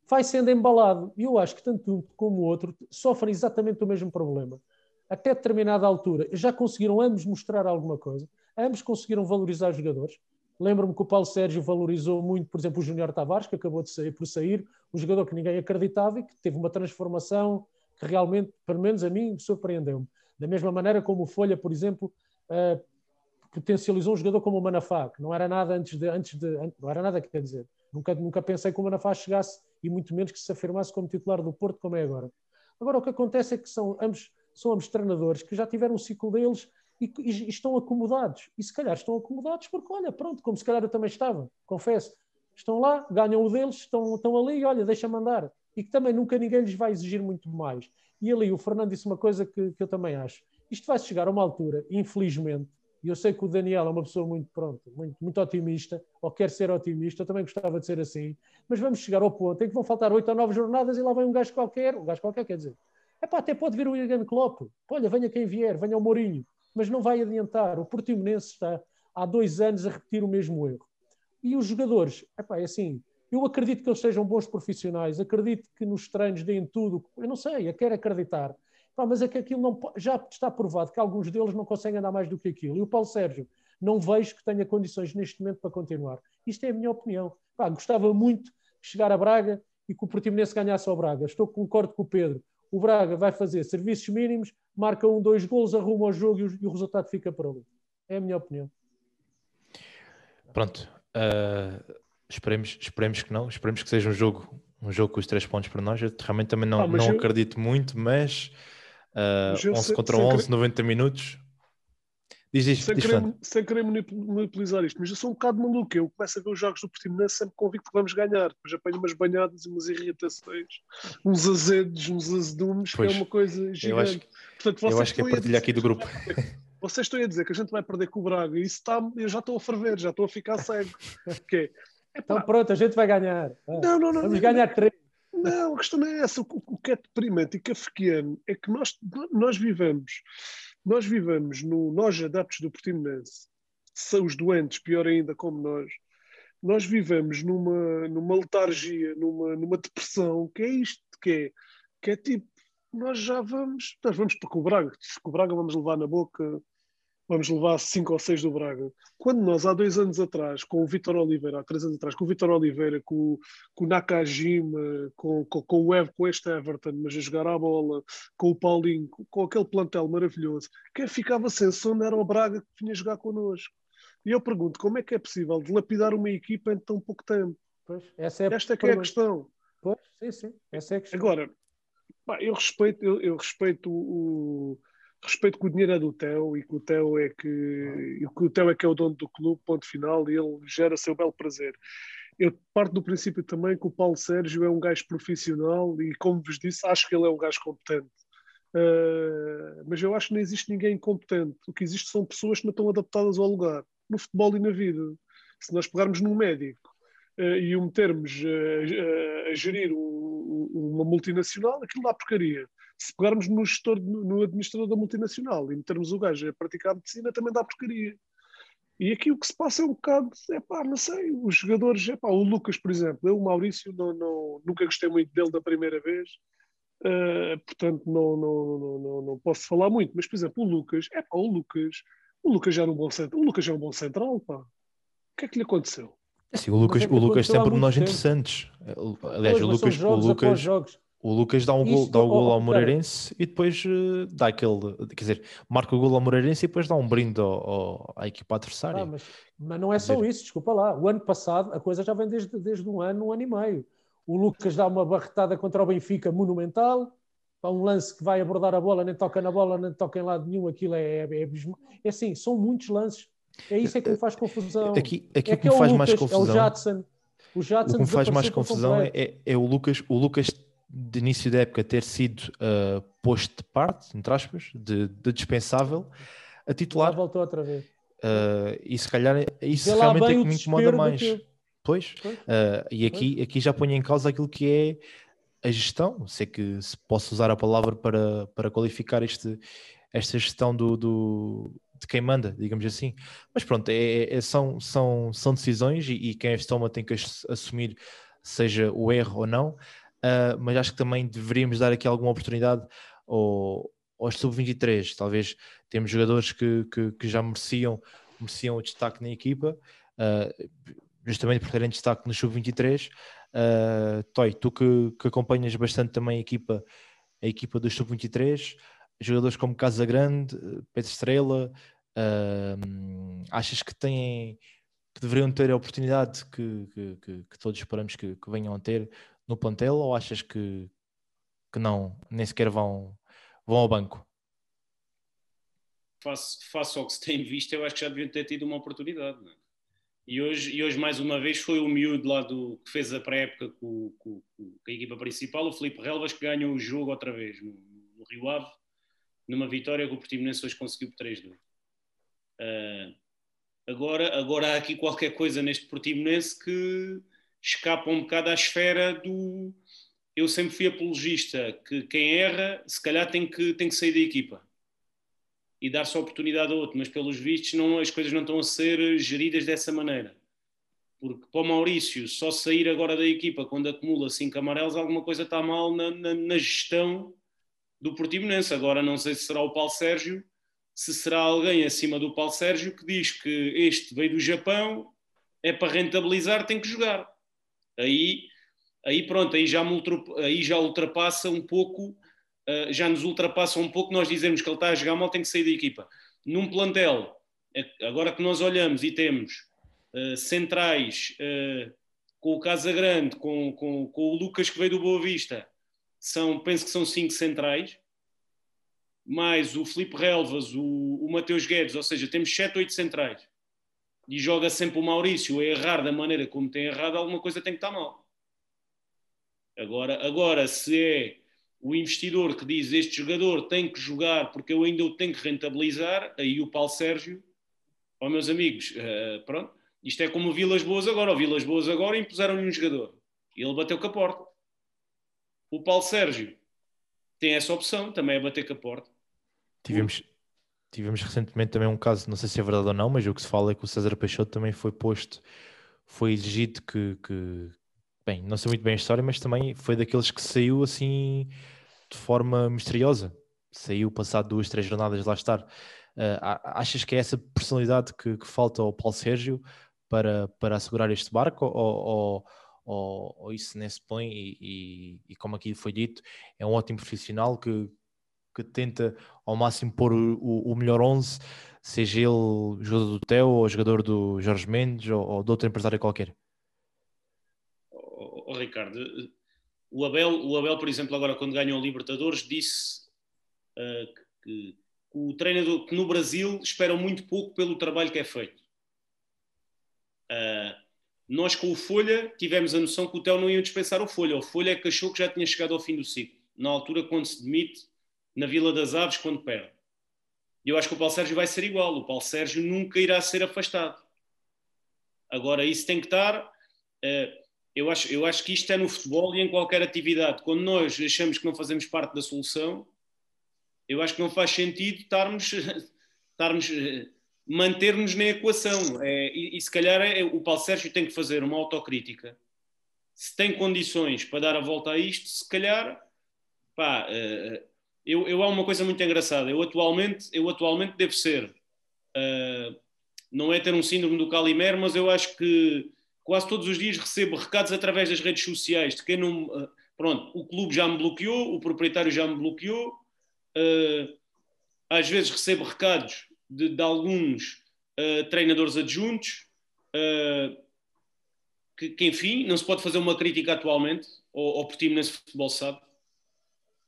vai sendo embalado. E eu acho que tanto um como o outro sofrem exatamente o mesmo problema. Até determinada altura, já conseguiram ambos mostrar alguma coisa, ambos conseguiram valorizar os jogadores. Lembro-me que o Paulo Sérgio valorizou muito, por exemplo, o Júnior Tavares, que acabou de sair por sair, um jogador que ninguém acreditava e que teve uma transformação que realmente, pelo menos a mim, surpreendeu-me. Da mesma maneira como o Folha, por exemplo, uh, potencializou um jogador como o Manafá, que não era nada antes de, antes de não era nada, quer dizer, nunca, nunca pensei que o Manafá chegasse e muito menos que se afirmasse como titular do Porto, como é agora. Agora, o que acontece é que são ambos, são ambos treinadores que já tiveram o ciclo deles e, e, e, estão acomodados. E se calhar estão acomodados porque, olha, pronto, como se calhar eu também estava, confesso. Estão lá, ganham o deles, estão, estão ali e olha, deixa-me andar. E que também nunca ninguém lhes vai exigir muito mais. E ali o Fernando disse uma coisa que, que eu também acho. Isto vai chegar a uma altura, infelizmente, e eu sei que o Daniel é uma pessoa muito pronto, muito, muito otimista, ou quer ser otimista, eu também gostava de ser assim, mas vamos chegar ao ponto em que vão faltar oito ou nove jornadas e lá vem um gajo qualquer, um gajo qualquer quer dizer, epá, até pode vir o Jurgen Klopp, olha, venha quem vier, venha o Mourinho, mas não vai adiantar, o Portimonense está há dois anos a repetir o mesmo erro. E os jogadores, epá, é assim, Eu acredito que eles sejam bons profissionais, acredito que nos treinos deem tudo. Eu não sei, eu quero acreditar. Pá, mas é que aquilo não, já está provado que alguns deles não conseguem andar mais do que aquilo. E o Paulo Sérgio, não vejo que tenha condições neste momento para continuar. Isto é a minha opinião. Pá, gostava muito de chegar a Braga e que o Portimonense ganhasse ao Braga. Estou concordo com o Pedro. O Braga vai fazer serviços mínimos, marca um, dois gols, arruma o jogo e o, e o resultado fica para ali. É a minha opinião. Pronto. Uh, esperemos, esperemos que não. Esperemos que seja um jogo, um jogo com os três pontos para nós. Eu realmente também não, ah, não eu... acredito muito, mas, uh, mas 11 sei, contra 11, querer... 90 minutos. Diz isto, sem, diz querer, sem querer monopolizar isto, mas eu sou um bocado maluco. Eu começo a ver os jogos do Portimonense sempre convicto que vamos ganhar. Depois apanho umas banhadas e umas irritações, uns azedos, uns azedumes, pois, que é uma coisa gigante. Eu acho, Portanto, eu acho que é partilha aqui do grupo. Vocês estão a dizer que a gente vai perder com o Braga e isso está, eu já estou a ferver, já estou a ficar cego. Okay. Então pronto, a gente vai ganhar. Não, não, não. Vamos não, ganhar três. Não, a questão não é essa. O, o que é deprimente e kafkiano é que nós, nós vivemos, nós vivemos, no, nós adeptos do Portimonense, são os doentes, pior ainda como nós, nós vivemos numa, numa letargia, numa, numa depressão, que é isto, que é, que é tipo, nós já vamos, nós vamos para o Braga, se o Braga vamos levar na boca, vamos levar cinco ou seis do Braga. Quando nós, há dois anos atrás, com o Vitor Oliveira, há três anos atrás, com o Vitor Oliveira, com, com o Nakajima, com, com, com o Evo, com este Everton, mas a jogar a bola, com o Paulinho, com, com aquele plantel maravilhoso, quem ficava sem sono era o Braga que vinha jogar connosco. E eu pergunto, como é que é possível dilapidar uma equipa em tão pouco tempo? Pois, essa é Esta é que é a questão. Pois, sim, sim, essa é a questão. Agora, eu respeito, eu, eu respeito o, respeito que o dinheiro é do Theo e que o Theo é que, e que o Theo é que é o dono do clube, ponto final, e ele gera seu belo prazer. Eu parto do princípio também que o Paulo Sérgio é um gajo profissional e, como vos disse, acho que ele é um gajo competente. Uh, mas eu acho que não existe ninguém incompetente. O que existe são pessoas que não estão adaptadas ao lugar, no futebol e na vida. Se nós pegarmos num médico uh, e o metermos uh, a gerir um, uma multinacional, aquilo dá porcaria se pegarmos no gestor, no administrador da multinacional e metermos o gajo a praticar medicina, também dá porcaria. E aqui o que se passa é um bocado, é pá, não sei, os jogadores, é pá, o Lucas, por exemplo, eu, o Maurício, não, não, nunca gostei muito dele da primeira vez, uh, portanto não, não, não, não, não posso falar muito, mas por exemplo, o Lucas, é pá, o Lucas, o Lucas já era um bom central, o Lucas já é um bom central, pá. O que é que lhe aconteceu? Assim, o Lucas, é o Lucas tem pormenores interessantes. Aliás, pois, o Lucas, o Lucas, o Lucas dá um gol, dá o gol oh, ao Moreirense e depois uh, dá aquele, quer dizer, marca o gol ao Moreirense e depois dá um brinde ao, ao, à equipa adversária. Ah, mas, mas, não é só dizer... isso, desculpa lá. O ano passado a coisa já vem desde, desde um ano, um ano e meio. O Lucas dá uma barretada contra o Benfica monumental, um lance que vai abordar a bola, nem toca na bola, nem toca em lado nenhum, aquilo é, é, é, é assim, são muitos lances. É isso é que me faz confusão. Aqui, aqui é que, que me faz Lucas, mais confusão. É o Jadson. O, Jadson o que me faz mais confusão é, é, é, o Lucas. O Lucas de início da época ter sido uh, posto de parte, entre aspas, de, de dispensável, a titular. Já voltou outra vez. Uh, e se calhar isso realmente é que me incomoda mais. Pois, uh, e aqui, aqui já ponho em causa aquilo que é a gestão. Sei que se posso usar a palavra para, para qualificar este, esta gestão do, do, de quem manda, digamos assim. Mas pronto, é, é, são, são, são decisões e, e quem as toma tem que assumir, seja o erro ou não uh, mas acho que também deveríamos dar aqui alguma oportunidade ao, aos sub-23. Talvez temos jogadores que, que, que, já mereciam, mereciam o destaque na equipa, uh, justamente por terem destaque no sub-23. Uh, Toy, tu que, que, acompanhas bastante também a equipa, a equipa do sub-23, jogadores como Casa Grande, Pedro Estrela, uh, achas que têm que deveriam ter a oportunidade que, que, que, que todos esperamos que, venham a ter no plantel ou achas que, que não, nem sequer vão, vão ao banco? Face ao que se tem visto, eu acho que já deviam ter tido uma oportunidade. É? E, hoje, e hoje, mais uma vez, foi o miúdo lá do, que fez a pré-época com, com, com, a equipa principal, o Felipe Relvas, que ganhou o jogo outra vez no, no Rio Ave, numa vitória que o Portimonense hoje conseguiu por 3-2. Uh, ah, agora, agora há aqui qualquer coisa neste Portimonense que escapa um bocado à esfera do. Eu sempre fui apologista que quem erra, se calhar tem que, tem que sair da equipa e dar-se a oportunidade a outro, mas pelos vistos não, as coisas não estão a ser geridas dessa maneira. Porque para o Maurício, só sair agora da equipa quando acumula cinco amarelos, alguma coisa está mal na, na, na gestão do Portimonense. Agora não sei se será o Paulo Sérgio, se será alguém acima do Paulo Sérgio que diz que este veio do Japão, é para rentabilizar, tem que jogar. Aí, aí pronto, aí já, aí já ultrapassa um pouco, uh, já nos ultrapassa um pouco nós dizemos que ele está a jogar mal, tem que sair da equipa. Num plantel, é, agora que nós olhamos e temos uh, centrais uh, com o Casagrande, com, com, com o Lucas que veio do Boa Vista, são, penso que são cinco centrais, mais o Felipe Relvas, o, o Mateus Guedes, ou seja, temos sete, oito centrais. E joga sempre o Maurício a errar da maneira como tem errado, alguma coisa tem que estar mal. Agora, agora se é o investidor que diz este jogador tem que jogar porque eu ainda o tenho que rentabilizar, aí o Paulo Sérgio, ó meus amigos, uh, pronto, isto é como o Vilas Boas agora. O Vilas Boas agora impuseram-lhe um jogador. E ele bateu com a porta. O Paulo Sérgio tem essa opção, também é bater com a porta. Tivemos, tivemos recentemente também um caso, não sei se é verdade ou não, mas o que se fala é que o César Peixoto também foi posto, foi exigido que, que bem, não sei muito bem a história, mas também foi daqueles que saiu assim de forma misteriosa. Saiu passado duas, três jornadas lá estar. Uh, achas que é essa personalidade que, que, falta ao Paulo Sérgio para, para assegurar este barco ou, ou, ou isso nem se põe e, e, e, como aqui foi dito, é um ótimo profissional que, que tenta ao máximo pôr o, o melhor 11, seja ele jogador do Teo ou jogador do Jorge Mendes ou, ou de outro empresário qualquer? Oh, oh, Ricardo, o Abel, o Abel, por exemplo, agora quando ganhou o Libertadores, disse uh, que, o treinador que no Brasil esperam muito pouco pelo trabalho que é feito. Uh, nós com o Folha tivemos a noção que o Theo não ia dispensar o Folha. O Folha é que achou que já tinha chegado ao fim do ciclo. Na altura, quando se demite, na Vila das Aves, quando perde. E eu acho que o Paulo Sérgio vai ser igual. O Paulo Sérgio nunca irá ser afastado. Agora, isso tem que estar. Uh, eu, acho, eu acho que isto é no futebol e em qualquer atividade. Quando nós achamos que não fazemos parte da solução, eu acho que não faz sentido estarmos. estarmos eh, manter-nos na equação. É, e, e, se calhar é, o Paulo Sérgio tem que fazer uma autocrítica. Se tem condições para dar a volta a isto, se calhar, pá, uh, eu, eu há uma coisa muito engraçada. Eu atualmente, eu atualmente devo ser, uh, não é ter um síndrome do Calimero, mas eu acho que quase todos os dias recebo recados através das redes sociais de quem não. Uh, pronto, o clube já me bloqueou, o proprietário já me bloqueou. às vezes recebo recados de, de alguns uh, treinadores adjuntos, uh, que, que, enfim, não se pode fazer uma crítica atualmente ao, ao Portimonense Futebol sabe,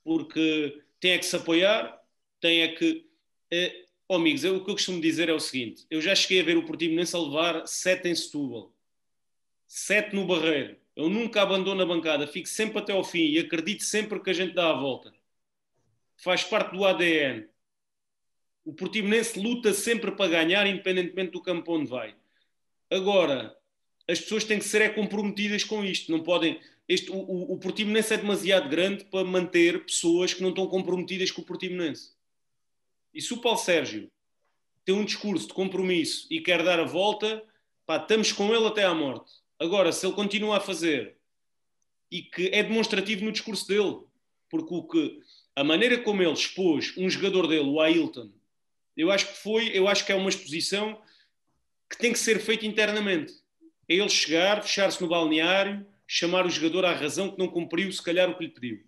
porque tem é que se apoiar, tem é que... Oh, amigos, eu, o que eu costumo dizer é o seguinte, eu já cheguei a ver o Portimonense a levar sete em Setúbal, sete no Barreiro, eu nunca abandono a bancada, fico sempre até ao fim e acredito sempre que a gente dá a volta. Faz parte do ADN o Portimonense luta sempre para ganhar, independentemente do campo onde vai. Agora, as pessoas têm que ser é comprometidas com isto. Não podem. Este, o, o, o Portimonense é demasiado grande para manter pessoas que não estão comprometidas com o Portimonense. E se o Paulo Sérgio tem um discurso de compromisso e quer dar a volta, pá, estamos com ele até à morte. Agora, se ele continua a fazer e que é demonstrativo no discurso dele, porque o que, a maneira como ele expôs um jogador dele, o Ailton, eu acho que foi, eu acho que é uma exposição que tem que ser feita internamente. É ele chegar, fechar-se no balneário, chamar o jogador à razão que não cumpriu, se calhar, o que lhe pediu.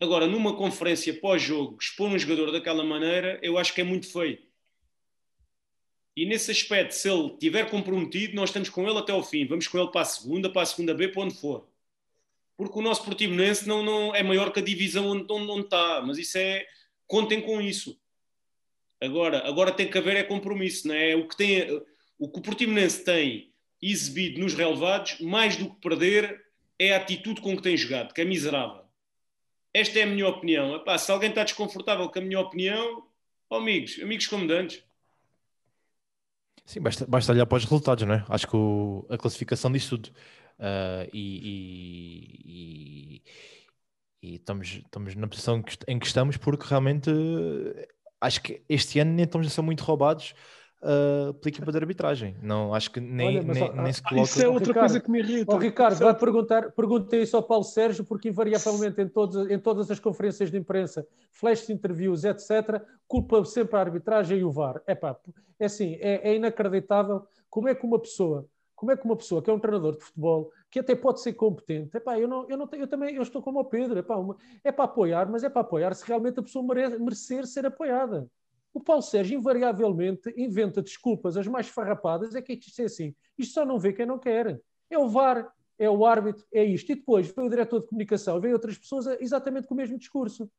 Agora, numa conferência pós-jogo, expor um jogador daquela maneira, eu acho que é muito feio. E nesse aspecto, se ele estiver comprometido, nós estamos com ele até ao fim. Vamos com ele para a segunda, para a segunda B, para onde for. Porque o nosso Portimonense não, não é maior que a divisão onde, onde, onde está. Mas isso é... Contem com isso. Agora, agora tem que haver é compromisso, não é? O que, tem, o que o Portimonense tem exibido nos relevados, mais do que perder, é a atitude com que tem jogado, que é miserável. Esta é a minha opinião. Epá, se alguém está desconfortável com a minha opinião, oh, amigos, amigos comandantes. Sim, basta, basta olhar para os resultados, não é? Acho que o, a classificação diz tudo. Uh, e, e, e, e, estamos, estamos na posição em que estamos porque realmente acho que este ano nem estamos a ser muito roubados. Uh, pela equipa de arbitragem. Não, acho que nem, Olha, nem, ah, nem se coloca. Isso é outra Ricardo, coisa que me irrita. Ó Ricardo, é vai perguntar, pergunta isso ao Paulo Sérgio, porque invariavelmente em, todos, em todas as conferências de imprensa, flash interviews, etc., culpa sempre a arbitragem e o VAR. Epá, é assim, é, é inacreditável como é que uma pessoa, como é que uma pessoa que é um treinador de futebol, que até pode ser competente, epá, eu, não, eu, não tenho, eu também eu estou como o Pedro, epá, uma- é para apoiar, mas é para apoiar se realmente a pessoa mere- merecer ser apoiada. O Paulo Sérgio invariavelmente inventa desculpas as mais farrapadas, é que isto é assim, isto só não vê quem não quer. É o VAR, é o árbitro, é isto. E depois vem o diretor de comunicação, vem outras pessoas a- exatamente com o mesmo discurso.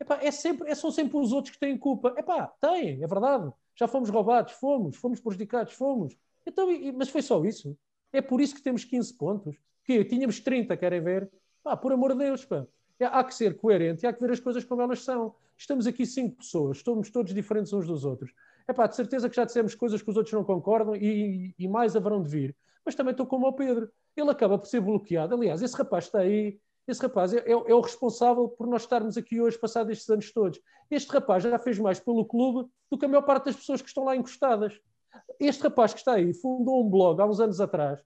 Epá, é sempre, é- são sempre os outros que têm culpa. Epá, têm, é verdade. Já fomos roubados, fomos, fomos prejudicados, fomos. Então, e- mas foi só isso. É por isso que temos 15 pontos. Que tínhamos 30, querem ver? Pá, por amor de Deus, pá. É, há que ser coerente e há que ver as coisas como elas são. Estamos aqui cinco pessoas, estamos todos diferentes uns dos outros. É pá, de certeza que já dissemos coisas que os outros não concordam e, e mais haverão de vir. Mas também estou como o Pedro. Ele acaba por ser bloqueado. Aliás, esse rapaz está aí, esse rapaz é, é- é o responsável por nós estarmos aqui hoje, passados estes anos todos. Este rapaz já fez mais pelo clube do que a maior parte das pessoas que estão lá encostadas. Este rapaz que está aí fundou um blog há uns anos atrás,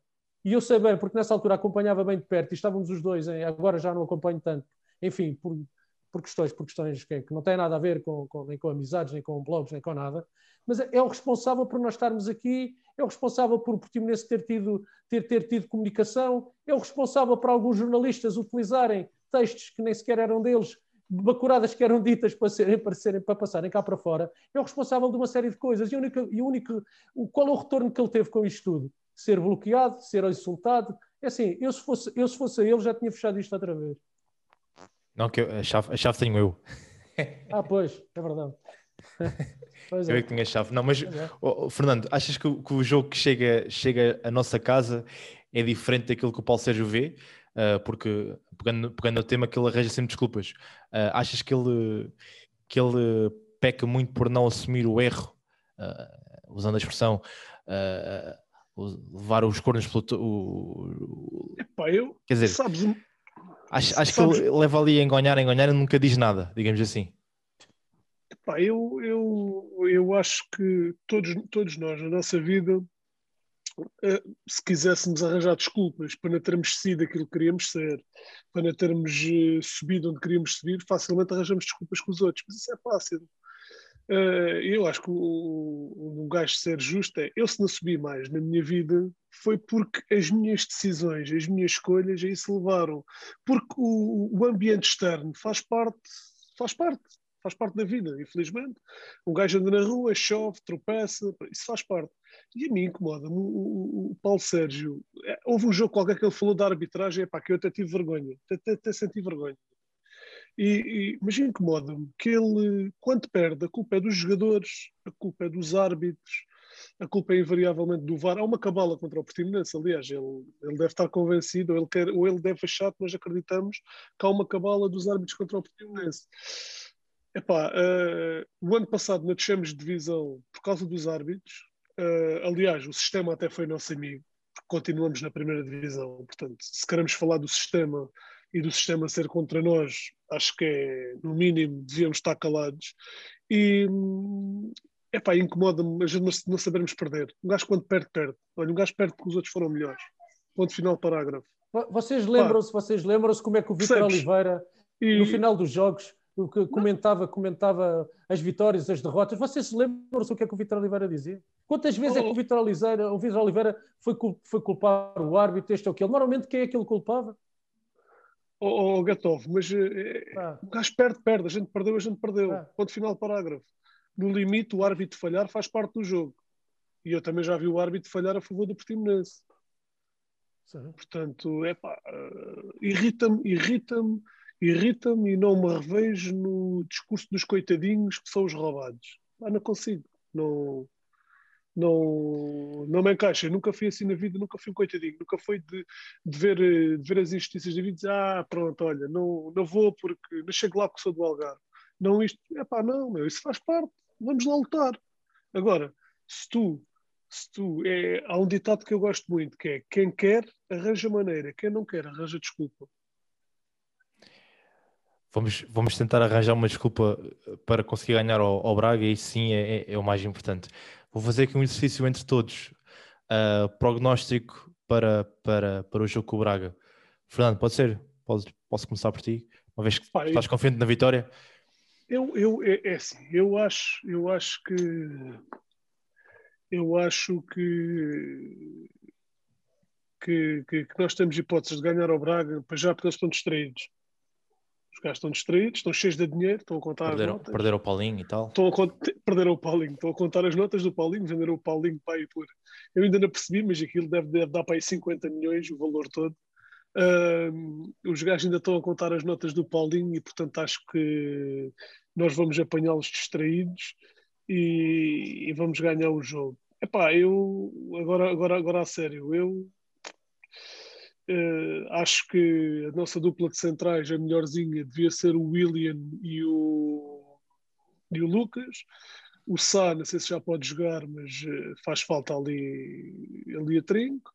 e eu sei bem, porque nessa altura acompanhava bem de perto, e estávamos os dois, em- agora já não acompanho tanto, enfim, por, por questões, por questões que, que não têm nada a ver com, com- nem com amizades, nem com blogs, nem com nada, mas é, é o responsável por nós estarmos aqui, é o responsável por o Portimonense ter tido, ter, ter tido comunicação, é o responsável por alguns jornalistas utilizarem textos que nem sequer eram deles, bacuradas que eram ditas para, serem, para, serem, para passarem cá para fora, é o responsável de uma série de coisas. E, o único, o, qual é o retorno que ele teve com isto tudo? Ser bloqueado, ser insultado. É assim, eu se fosse, eu, se fosse ele já tinha fechado isto outra vez. Não, que eu- a, chave, a chave tenho eu. Ah, pois, é verdade. Pois Eu é é. que tenho a chave. Não, mas é. oh, oh, Fernando, achas que, o- que o jogo que chega, chega à nossa casa é diferente daquilo que o Paulo Sérgio vê? Ah, porque, pegando, pegando no tema, que ele arranja sempre desculpas. Ah, achas que ele, que ele peca muito por não assumir o erro, ah, usando a expressão, levar os cornos pelo. to- O, o- Epá, eu, quer dizer, sabes, acho, acho que ele leva ali a engonhar, a engonhar e nunca diz nada, digamos assim. epá, eu, eu, eu acho que todos, todos nós, na nossa vida, eh, se quiséssemos arranjar desculpas para não termos sido aquilo que queríamos ser, para não termos eh, subido onde queríamos subir, facilmente arranjamos desculpas com os outros. Mas isso é fácil. Eh, eu acho que o, um gajo ser justo é, eu se não subi mais na minha vida foi porque as minhas decisões, as minhas escolhas a isso levaram. Porque o, o ambiente externo faz parte, faz parte, faz parte da vida, infelizmente. Um gajo anda na rua, chove, tropeça, isso faz parte. E a mim incomoda-me o, o- Paulo Sérgio. é, Houve um jogo qualquer que ele falou da arbitragem, epá, que eu até tive vergonha, até, até senti vergonha. E, e, mas incomoda-me que ele, quando perde, a culpa é dos jogadores, a culpa é dos árbitros, a culpa é invariavelmente do VAR. Há uma cabala contra o Portimonense, aliás, ele, ele deve estar convencido, ou ele, quer, ou ele deve achar que nós acreditamos que há uma cabala dos árbitros contra o Portimonense. Epá, eh, o ano passado não descemos de divisão por causa dos árbitros. Eh, aliás, o sistema até foi nosso amigo, porque continuamos na primeira divisão. Portanto, se queremos falar do sistema e do sistema ser contra nós, acho que é, no mínimo, devíamos estar calados. E, hum, epá, incomoda-me a gente não, sabermos perder. Um gajo quando perde, perde. Olha, um gajo perde porque os outros foram melhores. Ponto final, parágrafo. Vo- Vocês lembram-se, vocês lembram-se como é que o Percebes? Oliveira, E, no final dos jogos, o que comentava, comentava as vitórias, as derrotas. Vocês lembram-se o que é que o Vítor Oliveira dizia? Quantas vezes é que o Oh. Vítor Oliveira, o Vítor Oliveira foi, foi culpar o árbitro, este ou aquele? Normalmente quem é que ele culpava? oh, oh, Gatov, mas eh, Pá, O gajo perde, perde. A gente perdeu, a gente perdeu. Ah. Ponto final, parágrafo. No limite, o árbitro falhar faz parte do jogo. E eu também já vi o árbitro falhar a favor do Portimonense. sim. Portanto, é pá, irrita-me, irrita-me, irrita-me e não me revejo no discurso dos coitadinhos que são os roubados. Ah, não consigo. Não, não, não me encaixa. Eu nunca fui assim na vida, nunca fui um coitadinho. Nunca foi de, de, ver, eh, de ver as injustiças da vida e dizer, ah, pronto, olha, não, não vou porque não chego lá porque sou do Algarve. Não isto, é pá, não, meu, isso faz parte. Vamos lá lutar. Agora, se tu, se tu, é, há um ditado que eu gosto muito, que é quem quer, arranja maneira. Quem não quer, arranja desculpa. Vamos, vamos tentar arranjar uma desculpa para conseguir ganhar ao, ao Braga e isso sim é, é- é o mais importante. Vou fazer aqui um exercício entre todos. Uh, prognóstico para, para, para o jogo com o Braga. Fernando, pode ser? Posso, posso começar por ti? Uma vez que Pai, estás confiante na vitória? Eu, eu, é, é assim, eu acho, eu acho que eu acho que, que, que, que nós temos hipóteses de ganhar ao Braga, para já porque eles estão distraídos. Os gajos estão distraídos, estão cheios de dinheiro, estão a contar perderam, as notas. Perderam o Paulinho e tal. Estão a, perderam o Paulinho, estão a contar as notas do Paulinho, venderam o Paulinho para aí por. Eu ainda não percebi, mas aquilo deve, deve dar para aí 50 milhões, o valor todo. Uh, os gajos ainda estão a contar as notas do Paulinho e, portanto, acho que nós vamos apanhá-los distraídos e, e, vamos ganhar o jogo. Epá, eu, agora, agora, agora a sério, eu uh, acho que a nossa dupla de centrais, a melhorzinha, devia ser o William e o, e o Lucas. O Sá, não sei se já pode jogar, mas uh, faz falta ali, ali a trinco.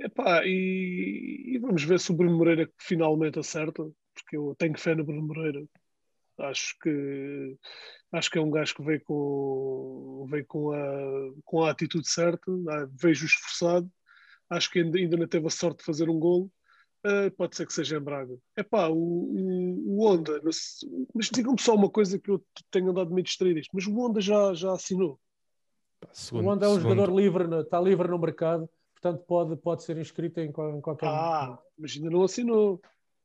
Epá, e, e, vamos ver se o Bruno Moreira finalmente acerta, porque eu tenho fé no Bruno Moreira. Acho que acho que é um gajo que veio com, veio com, a, com a atitude certa, é? vejo esforçado, acho que ainda, ainda não teve a sorte de fazer um golo. Uh, pode ser que seja em Braga. É pá, o, o, o Honda, mas digam-me só uma coisa que eu tenho andado meio distraído isto, mas o Honda já, já assinou. Segundo, o Honda é um segundo. jogador livre, está livre no mercado portanto pode, pode ser inscrito em, em qualquer Ah, momento. mas ainda não assinou.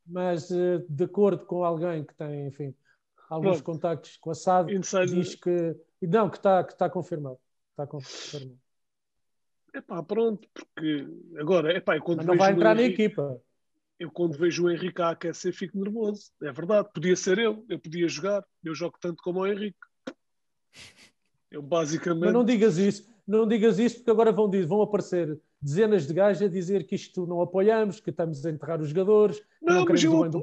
Mas eh, de acordo com alguém que tem, enfim, alguns Pronto. contactos com a SAD, Inside... diz que não, que está que tá confirmado. Está confirmado. É pá, pronto, porque agora, é pá, quando Mas não vai entrar Henrique, na equipa. Eu quando vejo o Henrique a aquecer fico nervoso. É verdade, podia ser eu, eu podia jogar. Eu jogo tanto como o Henrique. Eu basicamente. Mas não digas isso, não digas isso porque agora vão, vão aparecer dezenas de gajos a dizer que isto não apoiamos, que estamos a enterrar os jogadores, não, não mas eu, o do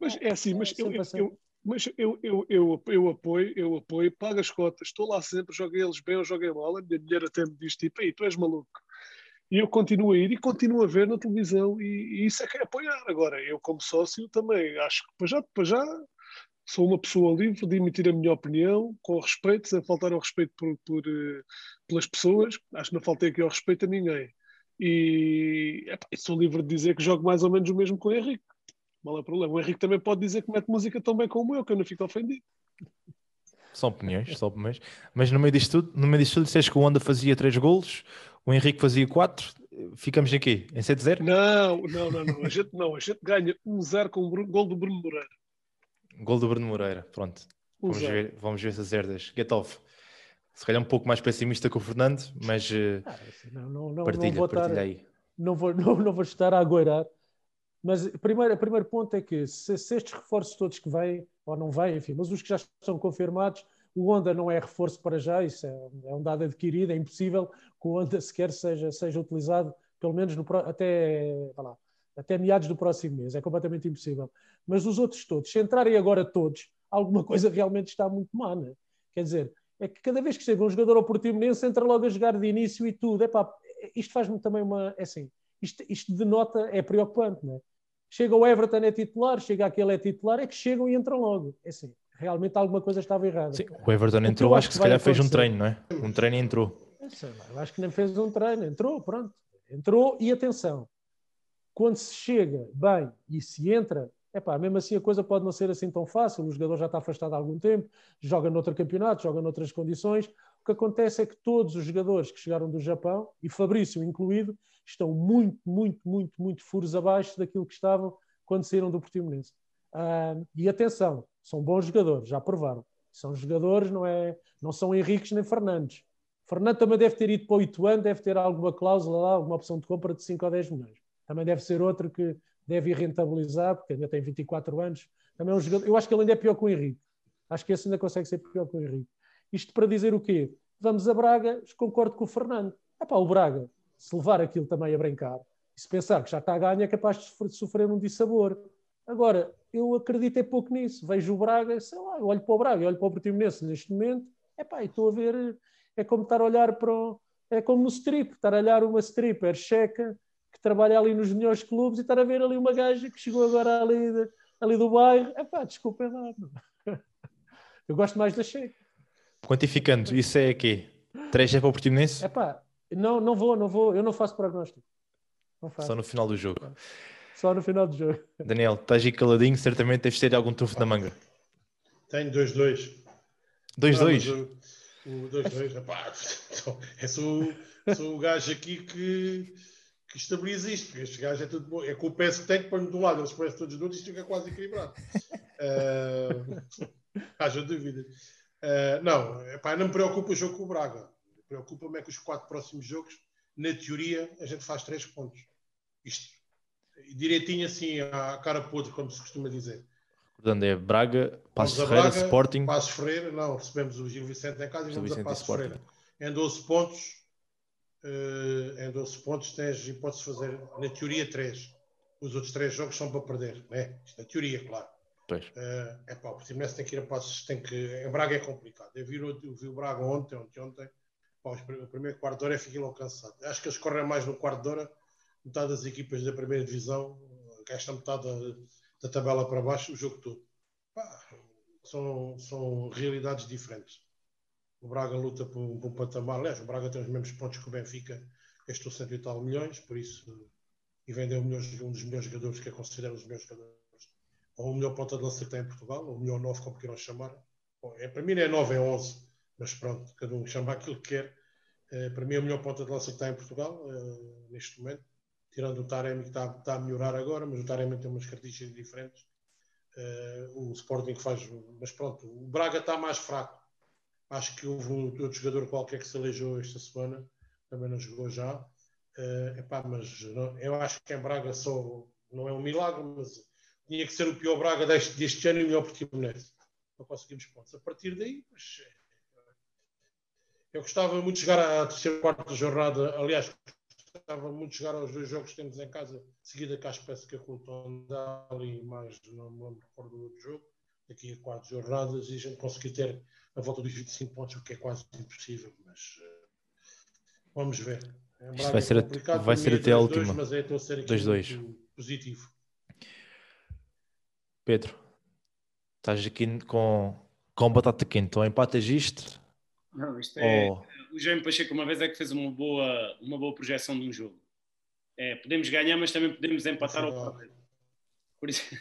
Mas é assim, mas, é eu, assim. eu, mas eu, eu, eu, eu apoio, eu apoio, pago as cotas, estou lá sempre, joguei eles bem ou joguei mal, a minha mulher até me diz tipo, aí tu és maluco. E eu continuo a ir e continuo a ver na televisão e, e isso é que é apoiar. Agora, eu como sócio também acho que para já, para já sou uma pessoa livre de emitir a minha opinião, com respeito, sem faltar ao respeito por, por, eh, pelas pessoas. Acho que não faltei aqui ao respeito a ninguém. E epá, sou livre de dizer que jogo mais ou menos o mesmo com o Henrique. Mal é problema. O Henrique também pode dizer que mete música tão bem como eu, que eu não fico ofendido. São opiniões, são opiniões. Mas no meio disto tudo, no meio disto tudo, disseste que o Honda fazia 3 golos, o Henrique fazia 4. Ficamos aqui, em 7-0? Não, não, não, não. A gente, não. A gente ganha 1-0 com o gol do Bruno Moreira. Gol do Bruno Moreira, pronto. Vamos ver, vamos ver essas herdas. Get off. Se calhar um pouco mais pessimista que o Fernando, mas uh, ah, não, não, não, partilha, não vou partilha estar, aí. Não vou, não, não vou estar a agoirar, mas primeiro, o primeiro ponto é que se, se, estes reforços todos que vêm, ou não vêm, enfim, mas os que já estão confirmados, o Honda não é reforço para já, isso é, é um dado adquirido, é impossível que o Honda sequer seja, seja utilizado, pelo menos no, até, lá, até meados do próximo mês, é completamente impossível. Mas os outros todos, se entrarem agora todos, alguma coisa realmente está muito má, né? Quer dizer, é que cada vez que chega um jogador ao Portimonense entra logo a jogar de início e tudo. Epá, isto faz-me também uma. É assim, isto, isto denota, é preocupante, não é? Chega o Everton é titular, chega aquele é titular, é que chegam e entram logo. É assim, realmente alguma coisa estava errada. Sim, o Everton entrou, acho que, se calhar fez um treino, não é? Um treino e entrou. Eu acho que nem fez um treino, entrou, pronto. Entrou e atenção, quando se chega bem e se entra, Epá, mesmo assim a coisa pode não ser assim tão fácil, o jogador já está afastado há algum tempo, joga noutro campeonato, joga noutras condições. O que acontece é que todos os jogadores que chegaram do Japão, e Fabrício incluído, estão muito, muito, muito, muito furos abaixo daquilo que estavam quando saíram do Portimonense. Uh, e atenção, são bons jogadores, já provaram. São jogadores, não, é, não são Henriques nem Fernandes. Fernando também deve ter ido para o Ituano, deve ter alguma cláusula lá, alguma opção de compra de 5 ou 10 milhões. Também deve ser outro que deve ir rentabilizar, porque ainda tem 24 anos. Também é um jogador, eu acho que ele ainda é pior que o Henrique. Acho que esse ainda consegue ser pior que o Henrique. Isto para dizer o quê? Vamos a Braga, concordo com o Fernando. Epá, o Braga, se levar aquilo também a brincar, e se pensar que já está a ganhar, é capaz de sofrer um dissabor. Agora, eu acredito é pouco nisso. Vejo o Braga, sei lá, eu olho para o Braga, eu olho para o Portimonense neste momento, epá, e estou a ver, é como estar a olhar para o, é como no strip, estar a olhar uma stripper checa trabalha ali nos melhores clubes e estar a ver ali uma gaja que chegou agora ali, de, ali do bairro. Epá, desculpa lá. Eu gosto mais da Checa. Quantificando, isso é aqui? 3 é para o Portimonense? É pá, não, não vou, não vou, eu não faço prognóstico. Não faço. Só no final do jogo. Só no final do jogo. Daniel, estás aí caladinho, certamente deves ter algum trunfo na manga. Tenho 2-2. 2-2? O 2-2, epá, é sou, sou o gajo aqui que, que estabiliza isto, porque este gajo é tudo bom. É com o peso que tem que põe um lado, eles põem todos do outro, isto fica quase equilibrado. Uh, haja dúvida. Uh, não, epá, não me preocupa o jogo com o Braga. Preocupa-me é que os quatro próximos jogos, na teoria, a gente faz três pontos. Isto, direitinho assim, à cara podre, como se costuma dizer. Portanto, é Braga, Passos Ferreira, Braga, Sporting. Passos Ferreira, não, recebemos o Gil Vicente em casa e vamos a Passos Ferreira. Em 12 pontos, em 12 pontos tens hipótese de fazer, na teoria, 3. Os outros 3 jogos são para perder, né? Isto na teoria, claro. Pois. Uh, é pá, o Portimonense tem que ir a Passos, tem que... Em Braga é complicado. Eu vi, eu vi o Braga ontem, ontem, ontem. Pá, o primeiro quarto de hora é fiquei logo cansado. Acho que eles correm mais no quarto de hora. Metade das equipas da primeira divisão gastam metade da da tabela para baixo o jogo todo. Pá, são, são realidades diferentes. O Braga luta por, um patamar. Aliás, o Braga tem os mesmos pontos que o Benfica, gastou 100 e tal milhões, por isso, e vendeu um dos melhores jogadores que é considerado os melhores jogadores, ou o melhor ponta de lança que tem em Portugal, ou o melhor 9, como queiram chamar. Bom, é, para mim não é 9, é 11, mas pronto, cada um chama aquilo que quer. É, para mim é o melhor ponta de lança que está em Portugal, é, neste momento tirando o Taremi que está, está, a melhorar agora, mas o Taremi tem umas características diferentes. Uh, o Sporting faz, mas pronto, o Braga está mais fraco. Acho que houve um outro jogador qualquer que se aleijou esta semana, também não jogou já. Uh, epá, mas não, eu acho que em Braga só não é um milagre, mas tinha que ser o pior Braga deste, deste ano e o melhor Portimonense. Não conseguimos pontos. A partir daí, mas, eu gostava muito de chegar à terceira, quarta jornada. Aliás, gostava muito de jogar aos dois jogos que temos em casa, seguida que acho que com o Tondal e mais, não me recordo do outro jogo, daqui a quatro jornadas, e a gente conseguir ter a volta dos 25 pontos, o que é quase impossível, mas uh, vamos ver. É vai ser, a, vai ser até a última. Dois, mas é, estou a ser aqui dois, positivo. Pedro, estás aqui com, com batata quente, ou empatas isto? Não, isto é. Ou o Jaime Pacheco uma vez é que fez uma boa, uma boa projeção de um jogo. É, podemos ganhar, mas também podemos empatar ou perder. Por isso,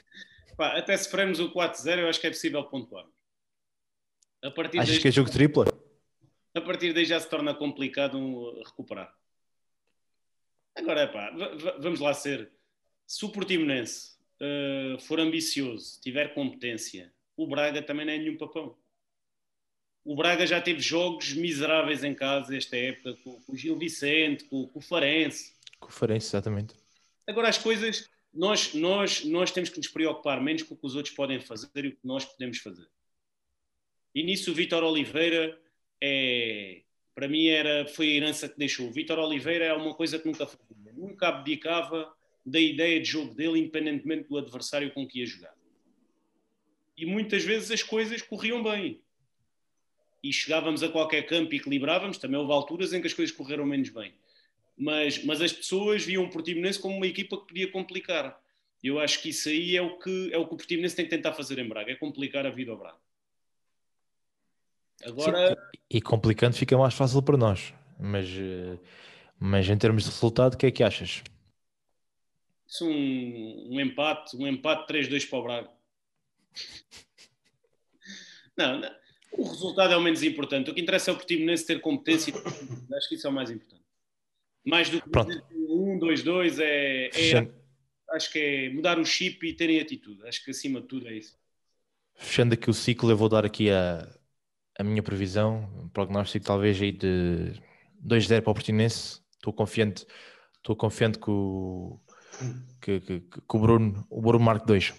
pá, até se faremos o 4-0, eu acho que é possível pontuar. A partir Achas daí, que é jogo tripla? A partir daí já se torna complicado recuperar. Agora, pá, vamos lá ser. Se o Portimonense uh, for ambicioso, tiver competência, o Braga também não é nenhum papão o Braga já teve jogos miseráveis em casa esta época, com, com o Gil Vicente, com, com, o Farense. Com o Farense, exatamente. Agora, as coisas, nós, nós, nós temos que nos preocupar menos com o que os outros podem fazer e o que nós podemos fazer. E nisso o Vítor Oliveira é, para mim era, foi a herança que deixou. O Vítor Oliveira é uma coisa que nunca fazia. Nunca abdicava da ideia de jogo dele, independentemente do adversário com que ia jogar. E muitas vezes as coisas corriam bem e chegávamos a qualquer campo e equilibrávamos, também houve alturas em que as coisas correram menos bem. Mas, mas as pessoas viam o Portimonense como uma equipa que podia complicar. Eu acho que isso aí é o que, é o, que o Portimonense tem que tentar fazer em Braga, é complicar a vida ao Braga. Agora... Sim, e complicando fica mais fácil para nós. Mas, mas em termos de resultado, o que é que achas? Isso um, um empate, um empate 3-2 para o Braga. Não, não, o resultado é o menos importante. O que interessa é o Portimonense ter competência. Acho que isso é o mais importante. Mais do que um, dois, dois é, é acho que é mudar o chip e terem atitude. Acho que acima de tudo é isso. Fechando aqui o ciclo, eu vou dar aqui a, a minha previsão, um prognóstico talvez aí de 2-0 para o Portimonense. Estou confiante, estou confiante que o, que, que, que o Bruno, o Bruno marque 2. Uh,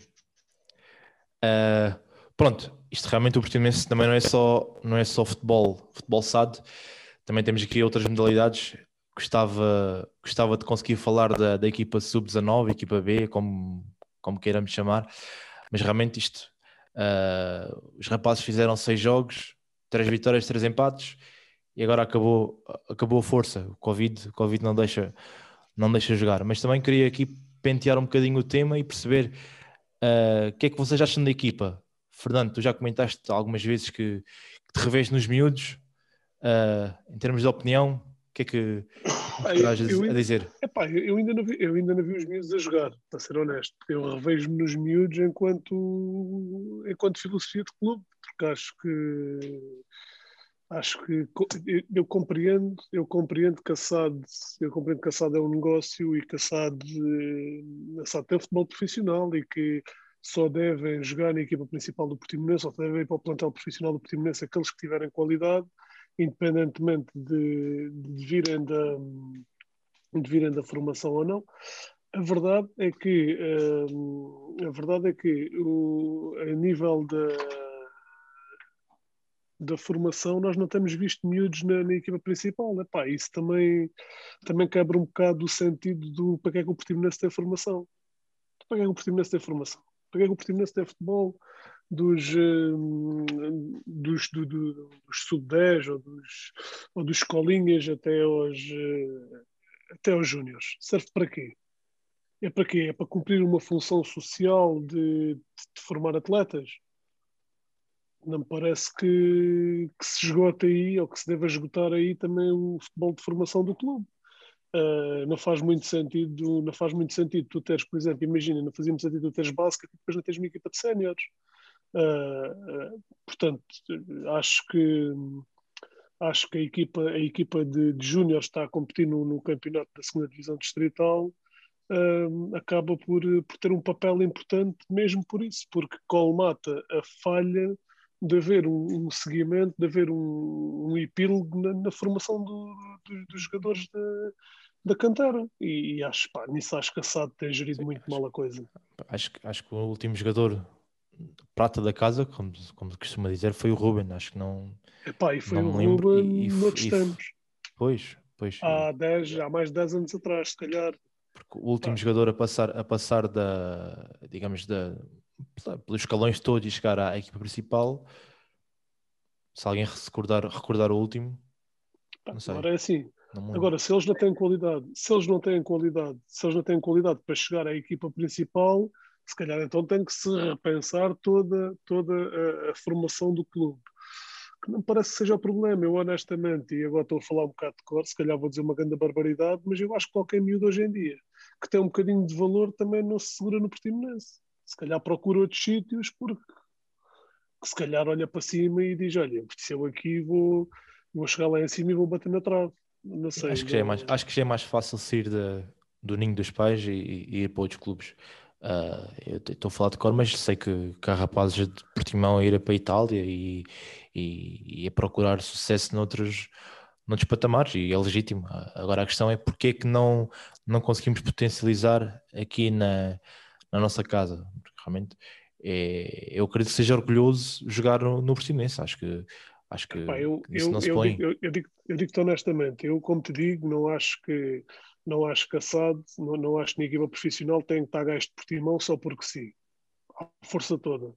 ah, pronto, isto realmente o Portimonense também não é só, não é só futebol, futebol SAD, também temos aqui outras modalidades. Gostava, gostava de conseguir falar da, da equipa sub-19, equipa B, como, como queiramos chamar, mas realmente isto, uh, os rapazes fizeram seis jogos, três vitórias, três empates, e agora acabou, acabou a força. O Covid, o COVID não, deixa, não deixa jogar. Mas também queria aqui pentear um bocadinho o tema e perceber uh, o que é que vocês acham da equipa. Fernando, tu já comentaste algumas vezes que, que te revês nos miúdos. Uh, em termos de opinião, que é que terás a dizer? Epá, eu, ainda não vi, eu ainda não vi os miúdos a jogar, para ser honesto. Eu revejo-me nos miúdos enquanto, enquanto filosofia de clube, porque acho que acho que eu compreendo, eu compreendo que a SAD, eu compreendo que a SAD é um negócio e que a SAD, a SAD tem futebol profissional e que só devem jogar na equipa principal do Portimonense, só devem ir para o plantel profissional do Portimonense aqueles que tiverem qualidade, independentemente de, de virem da de virem da formação ou não. A verdade é que hum, a verdade é que o, a nível da da formação nós não temos visto miúdos na, na equipa principal. Epá, isso também, também quebra um bocado o sentido do para que é que o Portimonense tem formação. Para que é que o Portimonense tem formação? Para que é que o Portimonense tem futebol dos, hum, dos, do, do, dos sub-10 ou dos, ou dos escolinhas até aos, eh, até aos júniores? Serve para quê? É para quê? É para cumprir uma função social de, de, de formar atletas? não me parece que, que, se esgote aí ou que se deva esgotar aí também o futebol de formação do clube. Uh, não faz muito sentido, não faz muito sentido tu teres, por exemplo, imagina, não fazia muito sentido tu teres básica e depois não tens uma equipa de séniores. Uh, uh, portanto, acho que acho que a equipa, a equipa de, de júniores está a competir no, no, campeonato da segunda divisão distrital acaba por, por ter um papel importante mesmo por isso, porque colmata a falha de haver um, um seguimento, de haver um, um epílogo na, na formação do, do, dos jogadores da, da cantera. E, e, acho, pá, nisso acho que a SAD tem gerido muito mal a coisa. Acho, acho que o último jogador prata da casa, como, como costuma dizer, foi o Ruben. Acho que não. Epá, e foi não o Ruben e, noutros tempos. Pois, pois. Há, 10, há mais de 10 anos atrás, se calhar. Porque o último jogador a passar, a passar da, digamos, da, pelos escalões todos e chegar à equipa principal. Se alguém recordar, recordar o último, não sei. Agora é assim. Agora, se eles não têm qualidade, se eles não têm qualidade, se eles não têm qualidade para chegar à equipa principal, se calhar então tem que se repensar toda, toda a, a formação do clube. Que não parece que seja o problema. Eu honestamente, e agora estou a falar um bocado de cor, se calhar vou dizer uma grande barbaridade, mas eu acho que qualquer miúdo hoje em dia que tem um bocadinho de valor também não se segura no Portimonense se calhar procura outros sítios porque se calhar olha para cima e diz, olha, se eu aqui vou, vou chegar lá em cima e vou bater na trave. Não sei. Acho que já é mais, acho que já é mais fácil sair de, do ninho dos pais e, e ir para outros clubes. Uh, eu estou a falar de cor, mas sei que, que há rapazes de Portimão a ir para a Itália e, e, e, a procurar sucesso noutros, noutros patamares, e é legítimo. Agora a questão é porque é que não, não conseguimos potencializar aqui na, na nossa casa. Realmente, é, eu acredito que seja orgulhoso jogar no, no Portimonense. Acho que, acho que Epá, eu, isso eu, não se eu, põe. Digo, eu, eu, digo, eu digo-te honestamente, eu como te digo, não acho que não acho SAD, não, não acho que a equipa profissional tem que estar gasto de Portimão só porque sim. A força toda.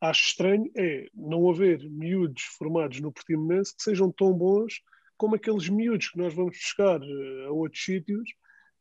Acho estranho é não haver miúdos formados no Portimonense que sejam tão bons como aqueles miúdos que nós vamos buscar uh, a outros sítios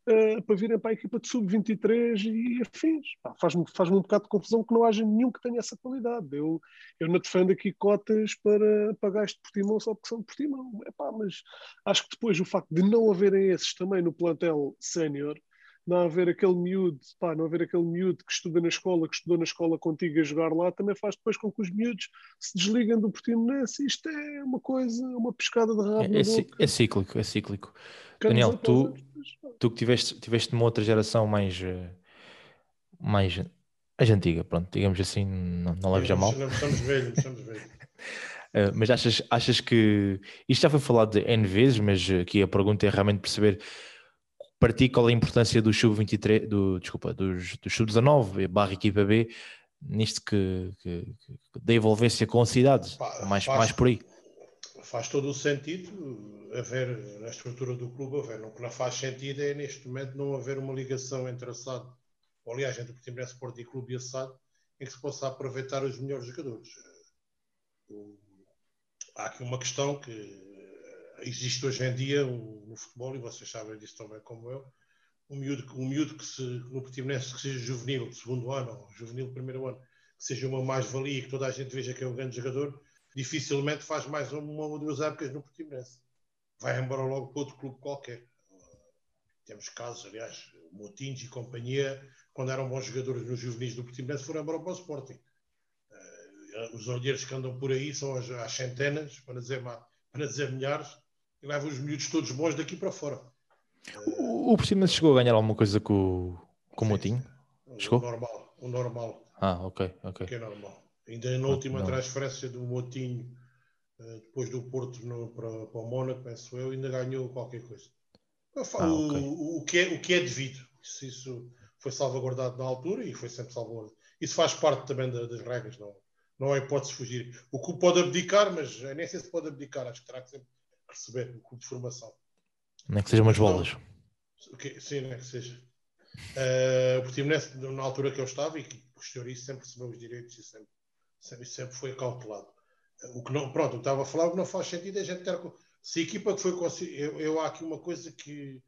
uh, para virem para a equipa de sub-23 e afins. Faz-me faz um bocado de confusão que não haja nenhum que tenha essa qualidade. Eu, eu não defendo aqui cotas para, para gajos de Portimão só porque são de Portimão. Epá, mas acho que depois o facto de não haverem esses também no plantel sénior não haver aquele miúdo, pá, não haver aquele miúdo que estuda na escola, que estudou na escola contigo a jogar lá, também faz depois com que os miúdos se desliguem do Portimonense. Isto é uma coisa, uma pescada de rabo é, é, é cíclico, é cíclico. Daniel, tu, tu que tiveste, tiveste uma outra geração mais, eh, mais, mais antiga, pronto, digamos assim, não, não leves a mal. Somos velhos, somos velhos. Uh, mas achas, achas que isto já foi falado de N vezes, mas aqui a pergunta é realmente perceber para ti qual é a importância do sub-23, do, desculpa, dos, do sub-19 barra equipa B nisto que, que, que, da envolvência com a cidade, Pá, mais, faz, mais por aí. Faz todo o sentido haver na estrutura do clube haver. O que não faz sentido é neste momento não haver uma ligação entre a SAD, ou aliás, entre o Portimonense Sporting Clube e a SAD, em que se possa aproveitar os melhores jogadores. Há aqui uma questão que existe hoje em dia no futebol, e vocês sabem disso também como eu, um miúdo, um miúdo que se, no Portimonense que seja juvenil, segundo ano, ou juvenil primeiro ano, que seja uma mais-valia e que toda a gente veja que é um grande jogador, dificilmente faz mais uma ou duas épocas no Portimonense. Vai embora logo para outro clube qualquer. Temos casos, aliás, Motins e companhia, quando eram bons jogadores nos juvenis do Portimonense, foram embora para o Sporting. Uh, os olheiros que andam por aí são as, às centenas, para dizer, para dizer milhares, e levam os miúdos todos bons daqui para fora. O, o Portimonense chegou a ganhar alguma coisa com, com o Motinho? Chegou? O normal, o normal. Ah, ok, ok. Que é normal. Ainda na última não. transferência do Motinho, uh, depois do Porto no, para, para o Mónaco, penso eu, ainda ganhou qualquer coisa. Ah, o, okay. o, o, que é, o que é devido. Isso, isso, foi salvaguardado na altura e foi sempre salvaguardado. Isso faz parte também da, das regras, não, não há hipótese fugir. O clube pode abdicar, mas nem sei se pode abdicar, acho que terá que sempre receber o clube de formação. Nem que sejam umas bolas. Okay, sim, nem que seja. Uh, o Portimonense, na altura que eu estava, e que posterior isso, sempre recebeu os direitos e sempre, sempre, sempre foi cautelado. Uh, o que não, pronto, eu estava a falar, o que não faz sentido é a gente ter. Se a equipa que foi. Eu, eu há aqui uma coisa que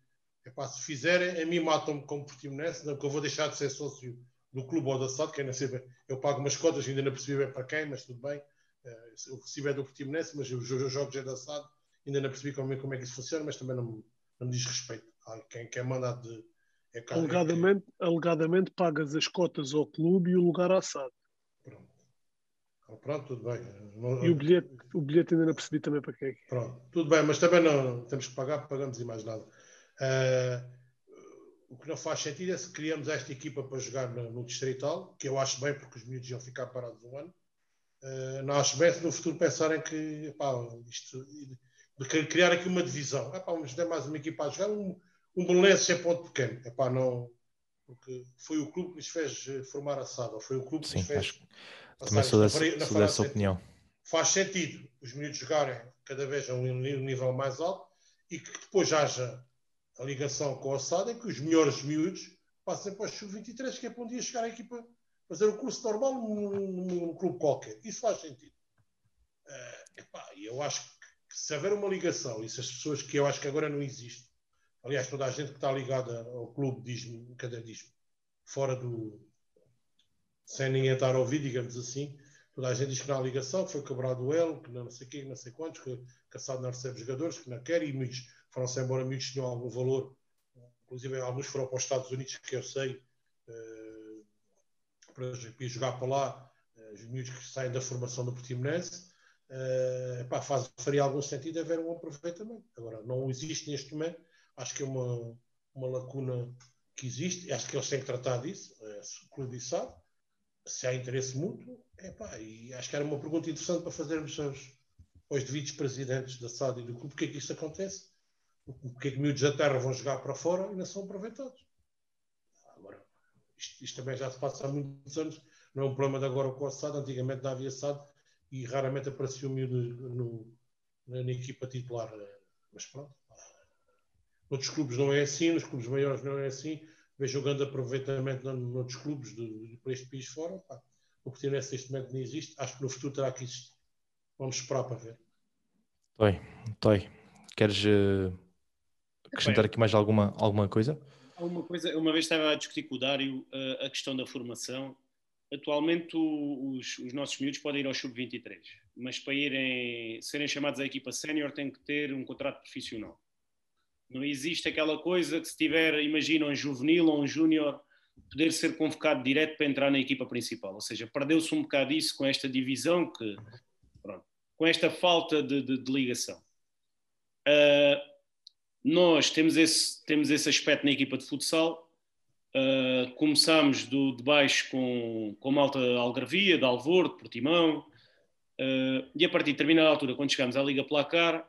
Epá, se fizerem, a mim matam-me como Portimonense, não, porque eu vou deixar de ser sócio do clube ou da SAD, que ainda sei eu pago umas cotas, ainda não percebi bem para quem, mas tudo bem. Uh, o recibo é do Portimonense, mas os jogos é da SAD, ainda não percebi como, como é que isso funciona, mas também não, não me diz respeito. Ah, quem quer mandar de. É alegadamente, é alegadamente pagas as cotas ao clube e o lugar à SAD. Pronto. Ah, pronto, tudo bem. E o bilhete, o bilhete ainda não percebi também para quem é. Pronto, tudo bem, mas também não, não temos que pagar, pagamos e mais nada. Uh, o que não faz sentido é se criamos esta equipa para jogar no, no Distrital, que eu acho bem, porque os miúdos iam ficar parados um ano. Uh, não acho bem se no futuro pensarem que epá, isto, de criar aqui uma divisão. Epá, vamos ter mais uma equipa a jogar, um, um Belenenses é ponto pequeno. Epá, não, porque foi o clube que nos fez eh, formar a SAD, foi o clube que Sim, nos fez. Também sou dessa, na, sou dessa opinião. Faz sentido os miúdos jogarem cada vez a um nível mais alto e que depois haja a ligação com a SAD é que os melhores miúdos passem para o Sub-23, que é para um dia chegar a equipa fazer o curso normal num, num clube qualquer. Isso faz sentido. Uh, epá, eu acho que se houver uma ligação, e se as pessoas que eu acho que agora não existe, aliás, toda a gente que está ligada ao clube diz-me, cadê diz-me, fora do. Sem ninguém estar a ouvir, digamos assim, toda a gente diz que não há ligação, que foi quebrado o elo, que não sei quê, não sei quantos, que a SAD não recebe jogadores, que não quer, e muitos foram-se embora muitos tinham algum valor, inclusive alguns foram para os Estados Unidos, que eu sei, uh, para, jogar para lá, uh, os miúdos que saem da formação do Portimonense, uh, pá, faz, faria algum sentido haver um aproveitamento. Agora, não existe neste momento, acho que é uma, uma lacuna que existe, acho que eles têm que tratar disso, é, o clube sabe, se há interesse mútuo, epá, e acho que era uma pergunta interessante para fazermos aos, aos devidos presidentes da SAD e do clube, porque é que isto acontece? porque é que miúdos da terra vão jogar para fora e não são aproveitados. Agora, isto, isto, também já se passa há muitos anos, não é um problema de agora com o SAD, antigamente não havia SAD e raramente aparecia o miúdo na, na, equipa titular. Mas pronto. Noutros clubes não é assim, nos clubes maiores não é assim. Vejo o grande aproveitamento noutros clubes de, de, para este país fora. Pá. O que nesse neste momento não existe. Acho que no futuro terá que existir. Vamos esperar para ver. Toi, Toi, queres uh, acrescentar aqui mais alguma, alguma coisa? Alguma coisa, uma vez estava a discutir com o Dário a, a questão da formação. Atualmente os, os, nossos miúdos podem ir ao sub-23, mas para irem, serem chamados à equipa sénior têm que ter um contrato profissional. Não existe aquela coisa que se tiver, imagina, um juvenil ou um júnior, poder ser convocado direto para entrar na equipa principal. Ou seja, perdeu-se um bocado isso com esta divisão, que, pronto, com esta falta de, de, de ligação. Uh, nós temos esse, temos esse aspecto na equipa de futsal. Uh, começámos do, de baixo com, com malta Algarvia, de Alvor, de Portimão, uh, e a partir de determinada altura, quando chegámos à Liga Placar,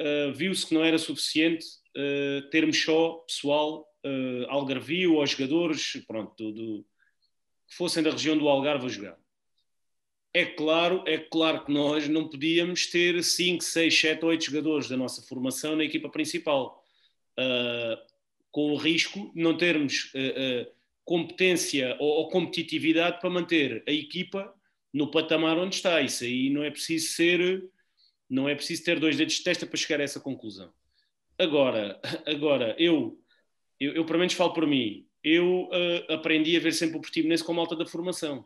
uh, viu-se que não era suficiente termos só pessoal uh, Algarvio ou jogadores pronto, do, do, que fossem da região do Algarve a jogar. É claro, é claro que nós não podíamos ter 5, 6, 7, 8 jogadores da nossa formação na equipa principal, uh, com o risco de não termos uh, uh, competência ou, ou, competitividade para manter a equipa no patamar onde está. Isso aí não é preciso ser, não é preciso ter dois dedos de testa para chegar a essa conclusão. Agora, agora eu, eu, eu pelo menos falo por mim, eu aprendi a ver sempre o Portimonense como alta da formação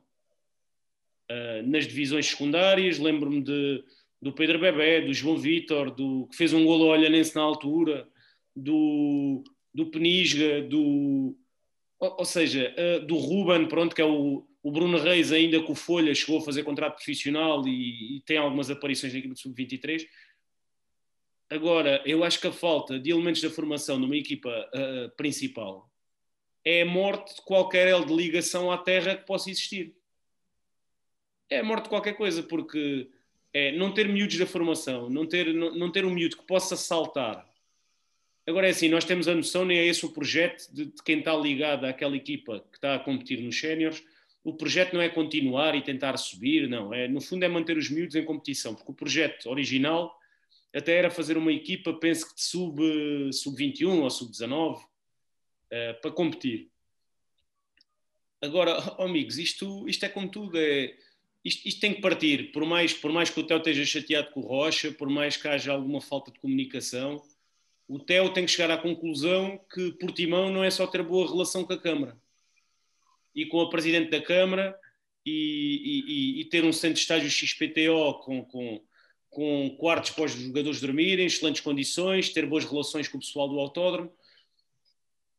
uh, nas divisões secundárias. Lembro-me do Pedro Bebé, do João Vitor, do, que fez um golo Olhanense na altura, do, do Penisga, do, ou, ou seja, uh, do Ruben, pronto, que é o, o Bruno Reis, ainda com o Folha, chegou a fazer contrato profissional e, e tem algumas aparições na equipe do Sub-23. Agora, eu acho que a falta de elementos da formação numa equipa uh, principal é a morte de qualquer elo de ligação à terra que possa existir. É a morte de qualquer coisa, porque é não ter miúdos da formação, não ter, não, não ter um miúdo que possa saltar. Agora é assim, nós temos a noção, nem é esse o projeto de, de quem está ligado àquela equipa que está a competir nos séniores, o projeto não é continuar e tentar subir, não. É, no fundo é manter os miúdos em competição, porque o projeto original até era fazer uma equipa, penso que de sub-21 sub ou sub-19, uh, eh, para competir. Agora, oh, amigos, isto, isto é como tudo, é, isto, isto, tem que partir, por mais, por mais que o Theo esteja chateado com o Rocha, por mais que haja alguma falta de comunicação, o Theo tem que chegar à conclusão que Portimão não é só ter boa relação com a Câmara e com a Presidente da Câmara e, e, e ter um centro de estágio XPTO com, com, com quartos para os jogadores dormirem, excelentes condições, ter boas relações com o pessoal do autódromo.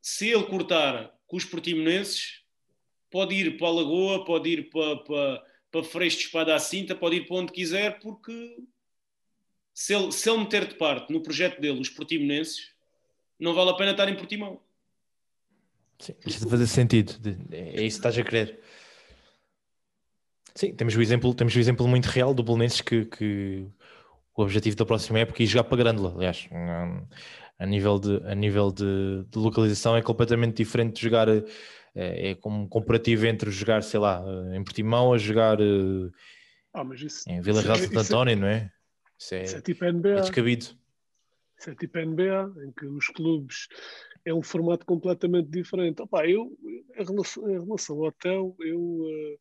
Se ele cortar com os portimonenses, pode ir para a Lagoa, pode ir para, para, para Freixo de Espada à Cinta, pode ir para onde quiser, porque se ele, se ele meter de parte no projeto dele os portimonenses, não vale a pena estar em Portimão. Sim, deixa de fazer sentido. É isso que estás a querer. Sim, temos o exemplo, temos o exemplo muito real do Belenenses que, que o objetivo da próxima época é jogar para Grândola. Aliás, a nível de, a nível de, de localização é completamente diferente de jogar. É, é como um comparativo entre jogar, sei lá, em Portimão a jogar ah, isso, em Vila Real de Santo é- António, não é? Isso é, isso é tipo NBA. É descabido. Isso é tipo NBA, em que os clubes é um formato completamente diferente. Opa, eu, em relação, em relação ao hotel, eu. Uh,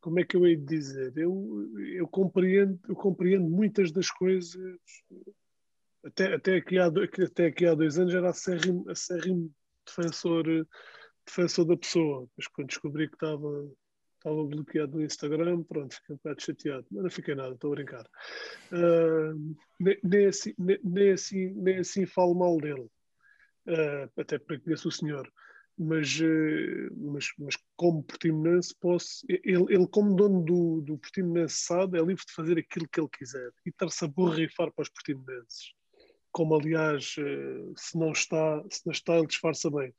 como é que eu hei de dizer? Eu, eu, compreendo, eu compreendo muitas das coisas. Até, até, aqui há, até aqui há dois anos era acérrimo, acérrimo defensor, defensor da pessoa. Mas quando descobri que estava estava bloqueado no Instagram, pronto, fiquei um bocado chateado, mas não fiquei nada, estou a brincar. Uh, nem, nem, assim, nem, assim, nem assim falo mal dele, uh, até porque conheço o senhor, mas, uh, mas, mas como Portimonense posso, ele, ele como dono do, do Portimonense é livre de fazer aquilo que ele quiser e estar-se a borrifar para os portimonenses. Como aliás, se não está, se não está, ele disfarça bem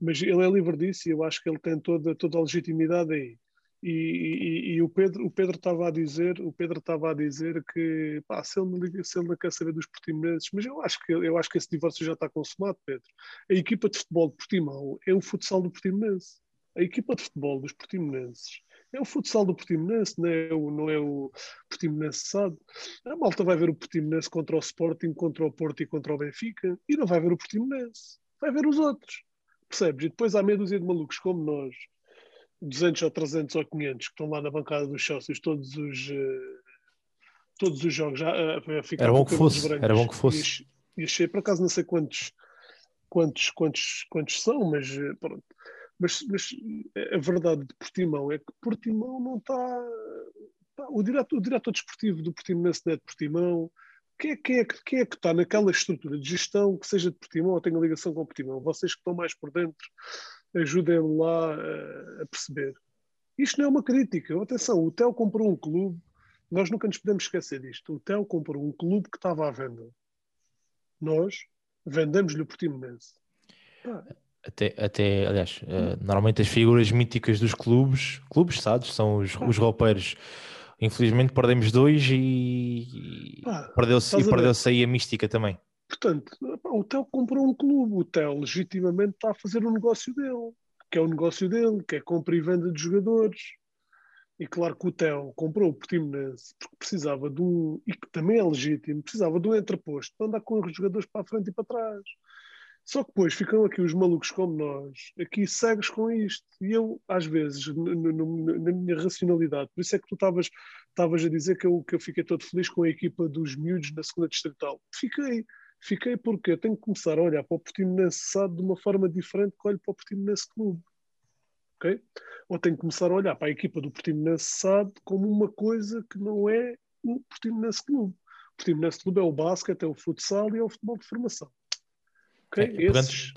mas ele é livre disso e eu acho que ele tem toda, toda a legitimidade aí. E, e, e, o Pedro o Pedro estava a dizer o Pedro estava a dizer que pá, se ele não se ele não quer saber dos portimonenses mas eu acho que eu acho que esse divórcio já está consumado Pedro. A equipa de futebol de Portimão é o futsal do Portimonense. A equipa de futebol dos Portimonenses é o futsal do Portimonense não é o não é o Portimonense sabe a Malta vai ver o Portimonense contra o Sporting contra o Porto e contra o Benfica e não vai ver o Portimonense vai ver os outros percebes? E depois há meia dúzia de malucos como nós 200 ou 300 ou 500 que estão lá na bancada dos sócios todos os uh, todos os jogos já uh, era bom que fosse brancos. era bom que fosse e achei por acaso não sei quantos quantos quantos quantos são mas eh, pronto mas, mas a verdade de Portimão é que Portimão não está o diretor, o diretor desportivo do Portimonense não é de Portimão quem é, quem, é, quem é que está naquela estrutura de gestão que seja de Portimão ou tenha ligação com Portimão? Vocês que estão mais por dentro ajudem lá a, a perceber. Isto não é uma crítica. Atenção, o Theo comprou um clube, nós nunca nos podemos esquecer disto. O Theo comprou um clube que estava à venda. Nós vendemos-lhe o Portimonense. Até, até, aliás, uh, normalmente as figuras míticas dos clubes, clubes, sabes, são os, os roupeiros. Infelizmente perdemos dois e, e perdeu-se aí a mística também. Portanto, o Theo comprou um clube, o Theo legitimamente está a fazer um negócio dele, que é o negócio dele, que é compra e venda de jogadores. E claro que o Theo comprou o Portimonense porque precisava de um, e que também é legítimo, precisava de um entreposto para andar com os jogadores para a frente e para trás. Só que depois ficam aqui os malucos como nós, aqui cegos com isto. E eu, às vezes, na minha racionalidade, por isso é que tu estavas a dizer que eu, que eu fiquei todo feliz com a equipa dos miúdos na segunda distrital. Fiquei, Fiquei porque eu tenho que começar a olhar para o Portimonense SAD de uma forma diferente que olho para o Portimonense Clube. ok? Ou tem que começar a olhar para a equipa do Portimonense SAD como uma coisa que não é o Portimonense Clube. O Portimonense Clube é o basquete, é o futsal e é o futebol de formação. Ok? É, esses,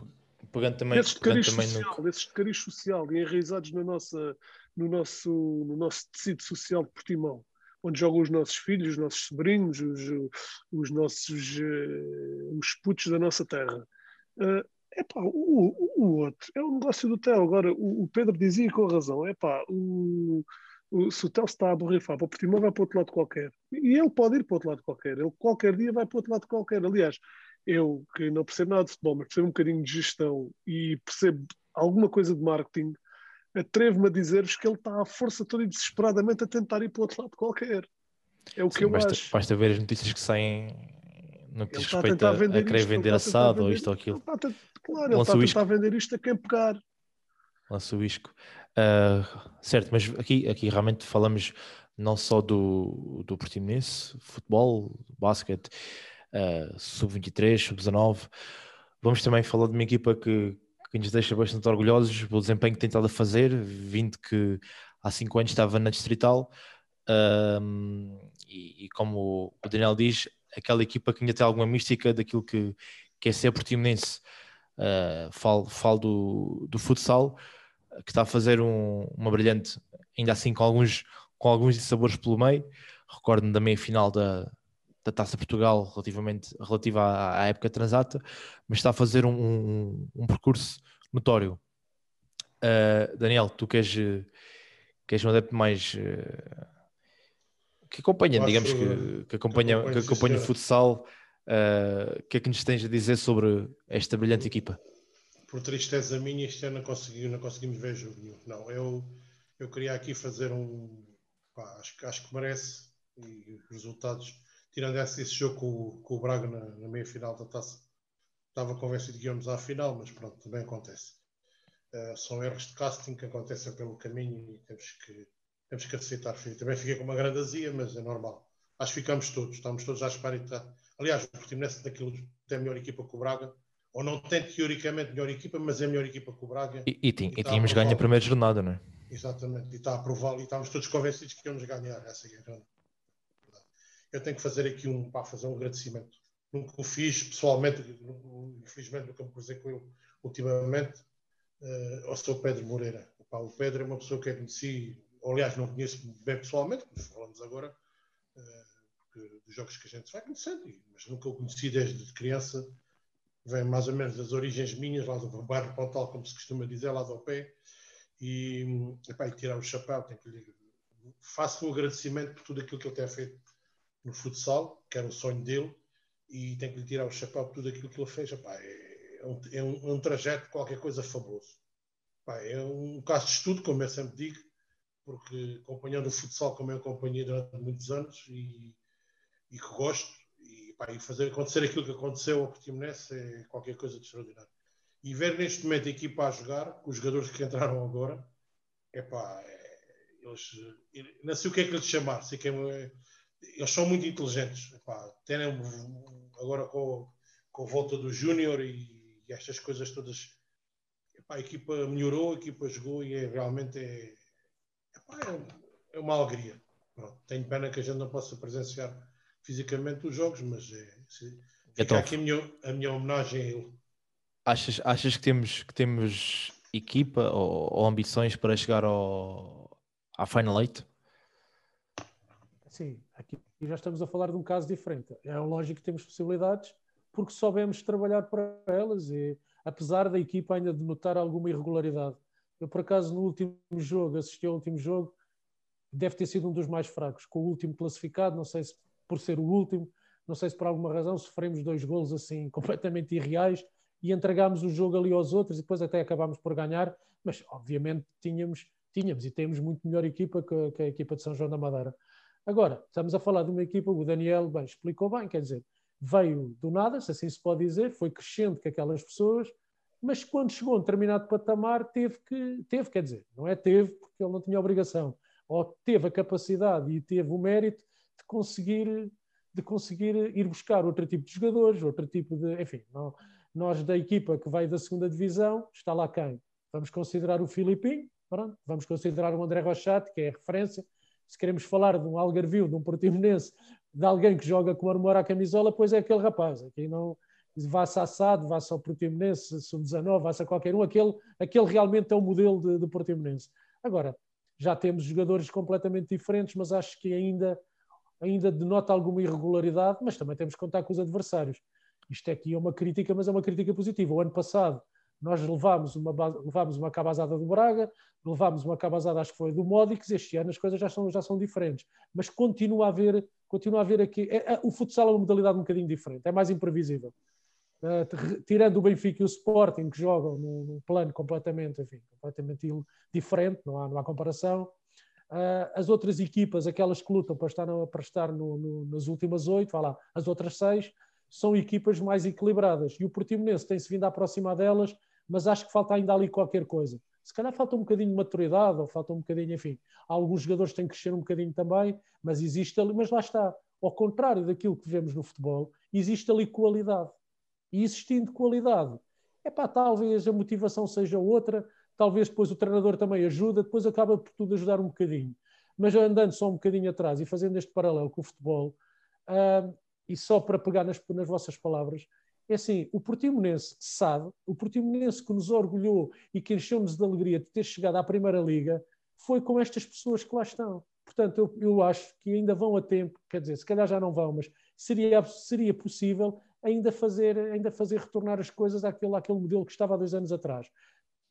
pegando, também, esses de cariz social, no... esses de cariz social e enraizados na nossa, no, nosso, no nosso tecido social de Portimão, onde jogam os nossos filhos, os nossos sobrinhos, os, os nossos uh, os putos da nossa terra. Uh, Epá, o, o outro é o negócio do Tel. Agora, o, o Pedro dizia com razão: epá, o, o, se o Tel está a borrifar para o Portimão, vai para outro lado qualquer. E ele pode ir para outro lado qualquer. Ele qualquer dia vai para outro lado qualquer. Aliás, eu que não percebo nada de futebol, mas percebo um bocadinho de gestão e percebo alguma coisa de marketing, atrevo-me a dizer-vos que ele está à força toda e desesperadamente a tentar ir para outro lado qualquer. É o Sim, que eu basta, acho. Basta ver as notícias que saem no que diz respeito a, a, querer vender assado ou isto ou aquilo. Ele claro, ele está a tentar vender isto a quem pegar. Lança o isco. Uh, certo, mas aqui, aqui realmente falamos não só do, do Portimonense, futebol, basquete, uh, sub-23, sub-19. Vamos também falar de uma equipa que, que nos deixa bastante orgulhosos pelo desempenho que tem estado a fazer, vindo que há cinco anos estava na Distrital. Um, e, e, como o Daniel diz, aquela equipa que ainda tem alguma mística daquilo que, que é ser portimonense. Uh, falo, falo do, do futsal, que está a fazer um, uma brilhante, ainda assim com alguns, com alguns sabores pelo meio. Recordo-me da meia final da, da Taça Portugal relativamente, relativa à, à época transata, mas está a fazer um, um, um percurso notório. Uh, Daniel, tu queres, queres um adepto mais uh, que acompanha, digamos que, que acompanha, que acompanha o futsal, uh, o que é que nos tens a dizer sobre esta brilhante equipa? Por tristeza minha, este ano não, consegui, não conseguimos ver jogo nenhum. Não, eu, eu queria aqui fazer um. Pá, acho, acho que merece e os resultados, tirando esse, esse jogo com, com o Braga na, na meia final da taça, estava convencido que íamos à final, mas pronto, também acontece. Uh, são erros de casting que acontecem pelo caminho e temos que temos que aceitar. Também fiquei com uma grande azia, mas é normal. Acho que ficamos todos, estamos todos à espera. E tá. Aliás, o Portimonense daquilo tem a melhor equipa que o Braga, ou não tem teoricamente melhor equipa, mas é a melhor equipa que o Braga. E, e, e, e tínhamos ganho a primeira jornada, não é? Exatamente, e está a prová-lo e estamos todos convencidos que íamos ganhar essa guerra. Eu tenho que fazer aqui um, para fazer um agradecimento. Nunca o fiz pessoalmente, infelizmente nunca me cruzei com ele ultimamente, uh, ao seu Pedro Moreira. o Pedro é uma pessoa que eu conheci aliás não conheço bem pessoalmente, mas falamos agora uh, dos jogos que a gente vai conhecendo, mas nunca o conheci desde criança, vem mais ou menos das origens minhas, lá do bairro Pontal, como se costuma dizer, lá do pé, e, epá, e tirar o chapéu, tenho que lhe, faço um agradecimento por tudo aquilo que ele tem feito no futsal, que era o sonho dele, e tenho que lhe tirar o chapéu por tudo aquilo que ele fez. Epá, é, é, um, é, um, é um trajeto, qualquer coisa fabuloso. Epá, é um caso de estudo, como eu sempre digo, porque acompanhando o futsal como eu acompanhei durante muitos anos e, e que gosto, e, pá, e, fazer acontecer aquilo que aconteceu ao Portimonense é qualquer coisa de extraordinário. E ver neste momento a equipa a jogar, com os jogadores que entraram agora, epá, é, eles, não sei o que é que lhes chamar, sei que é, eles são muito inteligentes. Epá, terem agora com, com a volta do Júnior e, e, estas coisas todas, epá, a equipa melhorou, a equipa jogou e é, realmente é, é, é uma alegria. Pronto, tenho pena que a gente não possa presenciar fisicamente os jogos, mas é, é fica aqui a minha, a minha homenagem a ele. Achas, achas que, temos, que temos equipa ou, ou ambições para chegar ao, à Final Eight? Sim, aqui já estamos a falar de um caso diferente. É lógico que temos possibilidades porque soubemos trabalhar para elas e apesar da equipa ainda de notar alguma irregularidade. Eu, por acaso, no último jogo, assisti ao último jogo, deve ter sido um dos mais fracos, com o último classificado, não sei se por ser o último, não sei se por alguma razão sofremos dois golos assim completamente irreais e entregámos o jogo ali aos outros e depois até acabámos por ganhar, mas obviamente tínhamos, tínhamos e temos muito melhor equipa que, que a equipa de São João da Madeira. Agora, estamos a falar de uma equipa, o Daniel bem, explicou bem, quer dizer, veio do nada, se assim se pode dizer, foi crescendo com aquelas pessoas, mas quando chegou a um determinado patamar teve que, teve, quer dizer, não é teve porque ele não tinha obrigação, ou teve a capacidade e teve o mérito de conseguir, de conseguir ir buscar outro tipo de jogadores, outro tipo de, enfim, nós da equipa que vai da segunda divisão, está lá quem? Vamos considerar o Filipinho, Pronto, vamos considerar o André Rochato, que é a referência. Se queremos falar de um Algarvio, de um Portimonense, de alguém que joga com armor à camisola, pois é aquele rapaz. Aqui não vá-se Assado, vá-se ao Portimonense, Sub-19, vá-se a qualquer um, aquele, aquele realmente é o modelo de, de Portimonense. Agora, já temos jogadores completamente diferentes, mas acho que ainda, ainda denota alguma irregularidade, mas também temos que contar com os adversários. Isto aqui é uma crítica, mas é uma crítica positiva. O ano passado nós levámos uma, levámos uma cabazada do Braga, levámos uma cabazada, acho que foi do Módix, este ano as coisas já são, já são diferentes. Mas continua a haver, continua a haver aqui. É, é, o futsal é uma modalidade um bocadinho diferente, é mais imprevisível. Uh, tirando o Benfica e o Sporting, que jogam num, num plano completamente, enfim, completamente diferente, não há, não há comparação. Uh, as outras equipas, aquelas que lutam para estar, no, para estar no, no, nas últimas oito, lá, as outras seis, são equipas mais equilibradas. E o Portimonense tem-se vindo a aproximar delas, mas acho que falta ainda ali qualquer coisa. Se calhar falta um bocadinho de maturidade, ou falta um bocadinho, enfim. Alguns jogadores têm que crescer um bocadinho também, mas existe ali, mas lá está. Ao contrário daquilo que vemos no futebol, existe ali qualidade. E existindo qualidade, é pá, talvez a motivação seja outra, talvez depois o treinador também ajuda, depois acaba por tudo ajudar um bocadinho. Mas andando só um bocadinho atrás e fazendo este paralelo com o futebol, uh, e só para pegar nas, nas vossas palavras, é assim, o Portimonense sabe, o Portimonense que nos orgulhou e que encheu-nos de alegria de ter chegado à Primeira Liga, foi com estas pessoas que lá estão. Portanto, eu, eu acho que ainda vão a tempo, quer dizer, se calhar já não vão, mas seria, seria possível ainda fazer, ainda fazer retornar as coisas àquele, àquele modelo que estava há dois anos atrás.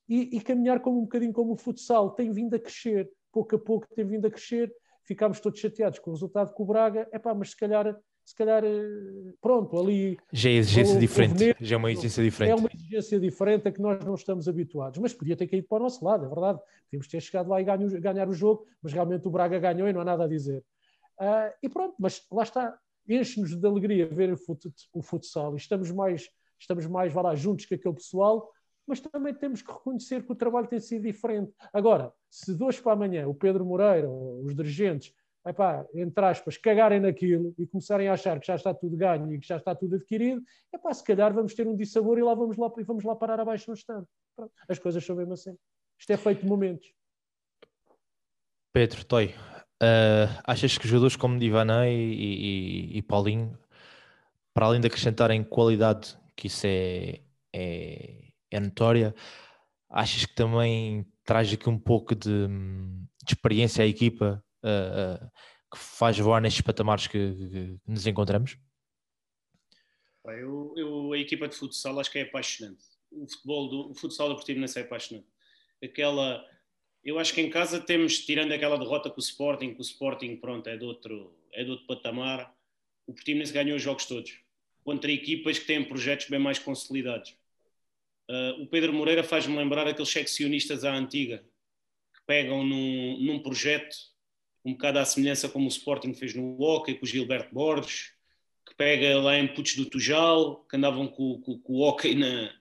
E, e caminhar como um bocadinho como o futsal, tem vindo a crescer, pouco a pouco tem vindo a crescer, ficámos todos chateados com o resultado com o Braga, epá, mas se calhar se calhar, eh, pronto, ali. Já é exigência diferente, já é uma exigência diferente. É uma exigência diferente a que nós não estamos habituados, mas podia ter caído para o nosso lado, é verdade. Podíamos ter chegado lá e ganho, ganhar o jogo, mas realmente o Braga ganhou e não há nada a dizer. Uh, e pronto, mas lá está, enche-nos de alegria ver o, fut, o futsal e estamos mais, estamos mais lá, juntos que aquele pessoal, mas também temos que reconhecer que o trabalho tem sido diferente. Agora, se de hoje para amanhã o Pedro Moreira, os dirigentes, epá, entre aspas, cagarem naquilo e começarem a achar que já está tudo ganho e que já está tudo adquirido, epá, se calhar vamos ter um dissabor e lá vamos lá, e vamos lá parar abaixo no estado. Pronto. As coisas são mesmo assim. Isto é feito de momentos. Pedro, Toy, uh, achas que jogadores como Divanei e, e, e, Paulinho, para além de acrescentarem qualidade, que isso é, é, é notória, achas que também traz aqui um pouco de, de experiência à equipa uh, que faz voar nestes patamares que, que, nos encontramos? Eu, eu, a equipa de futsal acho que é apaixonante. O futebol do o futsal do Portimonense é apaixonante. Aquela, eu acho que em casa temos, tirando aquela derrota com o Sporting, que o Sporting pronto, é, de outro, é de outro patamar, o Portimonense ganhou os jogos todos, contra equipas que têm projetos bem mais consolidados. Uh, o Pedro Moreira faz-me lembrar aqueles seccionistas à antiga, que pegam num, num projeto um bocado à semelhança como o Sporting fez no Hockey com o Gilberto Borges, que pega lá em putos do Tujal, que andavam com, com, com o Hockey na,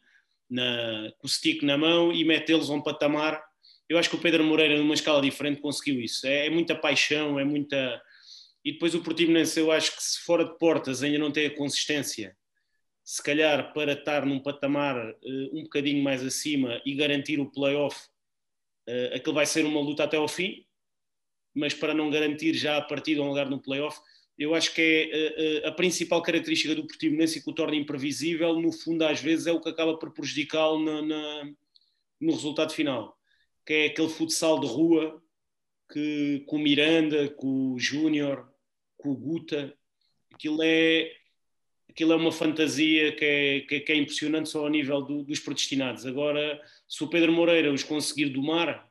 na, com o stick na mão e mete-los a um patamar. Eu acho que o Pedro Moreira, numa escala diferente, conseguiu isso. É, é muita paixão, é muita. E depois o Portimonense, eu acho que se fora de portas ainda não tem a consistência, se calhar para estar num patamar uh, um bocadinho mais acima e garantir o playoff, uh, aquilo vai ser uma luta até ao fim mas para não garantir já a partida um lugar no playoff, eu acho que é a, eh, eh, a principal característica do Portimonense e que o torna imprevisível, no fundo, às vezes, é o que acaba por prejudicá-lo no, resultado final, que é aquele futsal de rua que com o Miranda, com o Júnior, com o Guta, aquilo é, aquilo é uma fantasia que é, que que é impressionante só ao nível do, dos predestinados. Agora, se o Pedro Moreira os conseguir domar,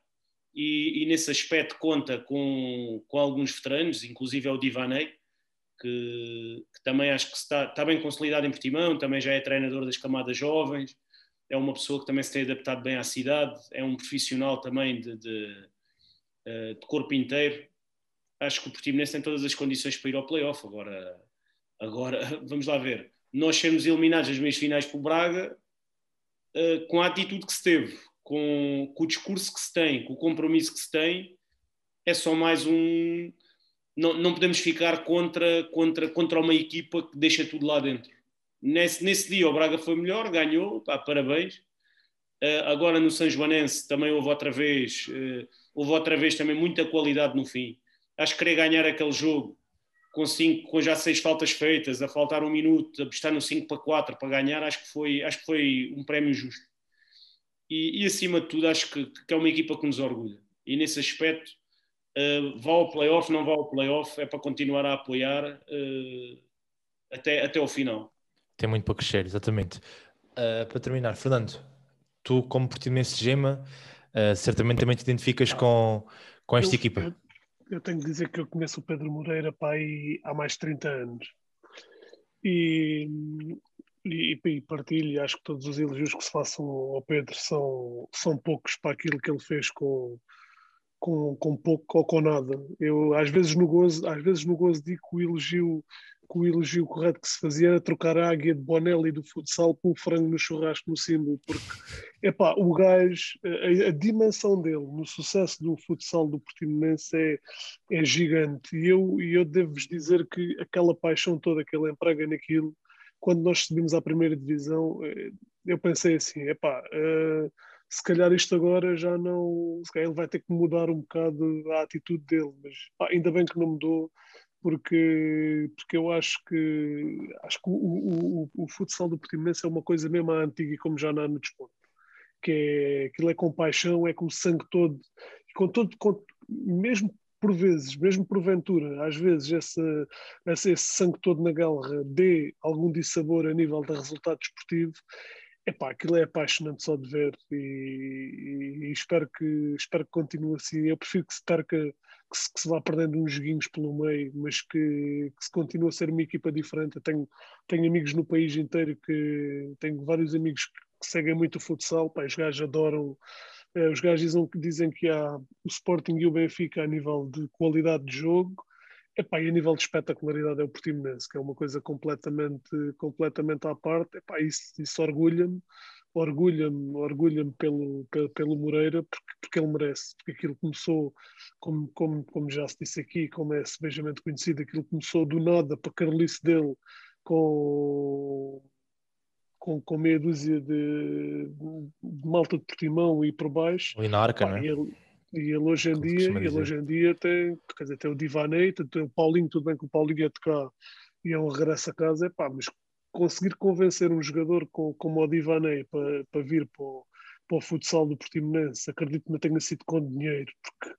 e, e, nesse aspecto conta com, com alguns veteranos, inclusive é o Divanei, que, que, também acho que está, está bem consolidado em Portimão, também já é treinador das camadas jovens, é uma pessoa que também se tem adaptado bem à cidade, é um profissional também de, de, eh, de corpo inteiro. Acho que o Portimonense tem todas as condições para ir ao playoff. Agora, agora vamos lá ver. Nós sermos eliminados nas meias finais por Braga, uh, com a atitude que se teve, com, com, o discurso que se tem, com o compromisso que se tem, é só mais um. Não, não podemos ficar contra, contra, contra uma equipa que deixa tudo lá dentro. Nesse, nesse dia o Braga foi melhor, ganhou, pá, parabéns. Uh, agora no São Joanense também houve outra vez, uh, houve outra vez também muita qualidade no fim. Acho que querer ganhar aquele jogo com, cinco, com já seis faltas feitas, a faltar um minuto, a estar no 5 para 4 para ganhar, acho que foi, acho que foi um prémio justo. E, e acima de tudo, acho que, que, é uma equipa que nos orgulha. E nesse aspecto, uh, vá ao playoff, não vá ao playoff, é para continuar a apoiar até, até ao final. Tem muito para crescer, exatamente. para terminar, Fernando, tu, como portimonense de Gema, uh, certamente também te identificas com, com esta eu, equipa. Eu, eu, tenho que dizer que eu conheço o Pedro Moreira pá, aí, há mais de 30 anos. E, e, e partilho, acho que todos os elogios que se façam ao Pedro são, são poucos para aquilo que ele fez com, com, com pouco ou com nada. Eu às vezes no gozo, às vezes no gozo digo que o elogio que o elogio correto que se fazia era trocar a águia de Bonelli do futsal por um frango no churrasco no símbolo, porque epá, o gajo, a, a, dimensão dele no sucesso do futsal do Portimonense é, é gigante. E eu, eu devo-vos dizer que aquela paixão toda que ele emprega naquilo, quando nós subimos à primeira divisão, eh, eu pensei assim, epá, uh, se calhar isto agora já não, se calhar ele vai ter que mudar um bocado a atitude dele, mas pá, ainda bem que não mudou porque, porque eu acho que acho que o, o, o, futsal do Portimonense é uma coisa mesmo antiga e como já não há no desporto. Que é, aquilo é com paixão, é com o sangue todo, com todo, com, mesmo por vezes, mesmo porventura, às vezes esse, esse, esse sangue todo na guerra dê algum dissabor a nível de resultado desportivo, epá, aquilo é apaixonante só de ver e, e, e, espero, que, espero que continue assim. Eu prefiro que se perca que se, que se vá perdendo uns joguinhos pelo meio, mas que, que, se continue a ser uma equipa diferente. Eu tenho, tenho amigos no país inteiro que tenho vários amigos que seguem muito o futsal, pá, os gajos adoram. Eh, os gajos dizem, dizem que há o Sporting e o Benfica a nível de qualidade de jogo, Epá, e a nível de espetacularidade é o Portimonense, que é uma coisa completamente, completamente à parte. Epá, isso, isso orgulha-me orgulha-me orgulha pelo, pelo, pelo Moreira porque, porque ele merece, porque aquilo começou, como, como, como já se disse aqui, como é sebejamente conhecido, aquilo começou do nada para a carolice dele com, com, com meia dúzia de, de malta de Portimão e por baixo. Ali na arca, não é? E ele, e ele hoje em dia, ele hoje em dia tem, quer dizer, tem o Divanei, tem o Paulinho, tudo bem que o Paulinho é de cá e é um regresso a casa, é pá, mas conseguir convencer um jogador com, como o Divanei para, para vir para o, para o futsal do Portimonense, acredito que não tenha sido com dinheiro, porque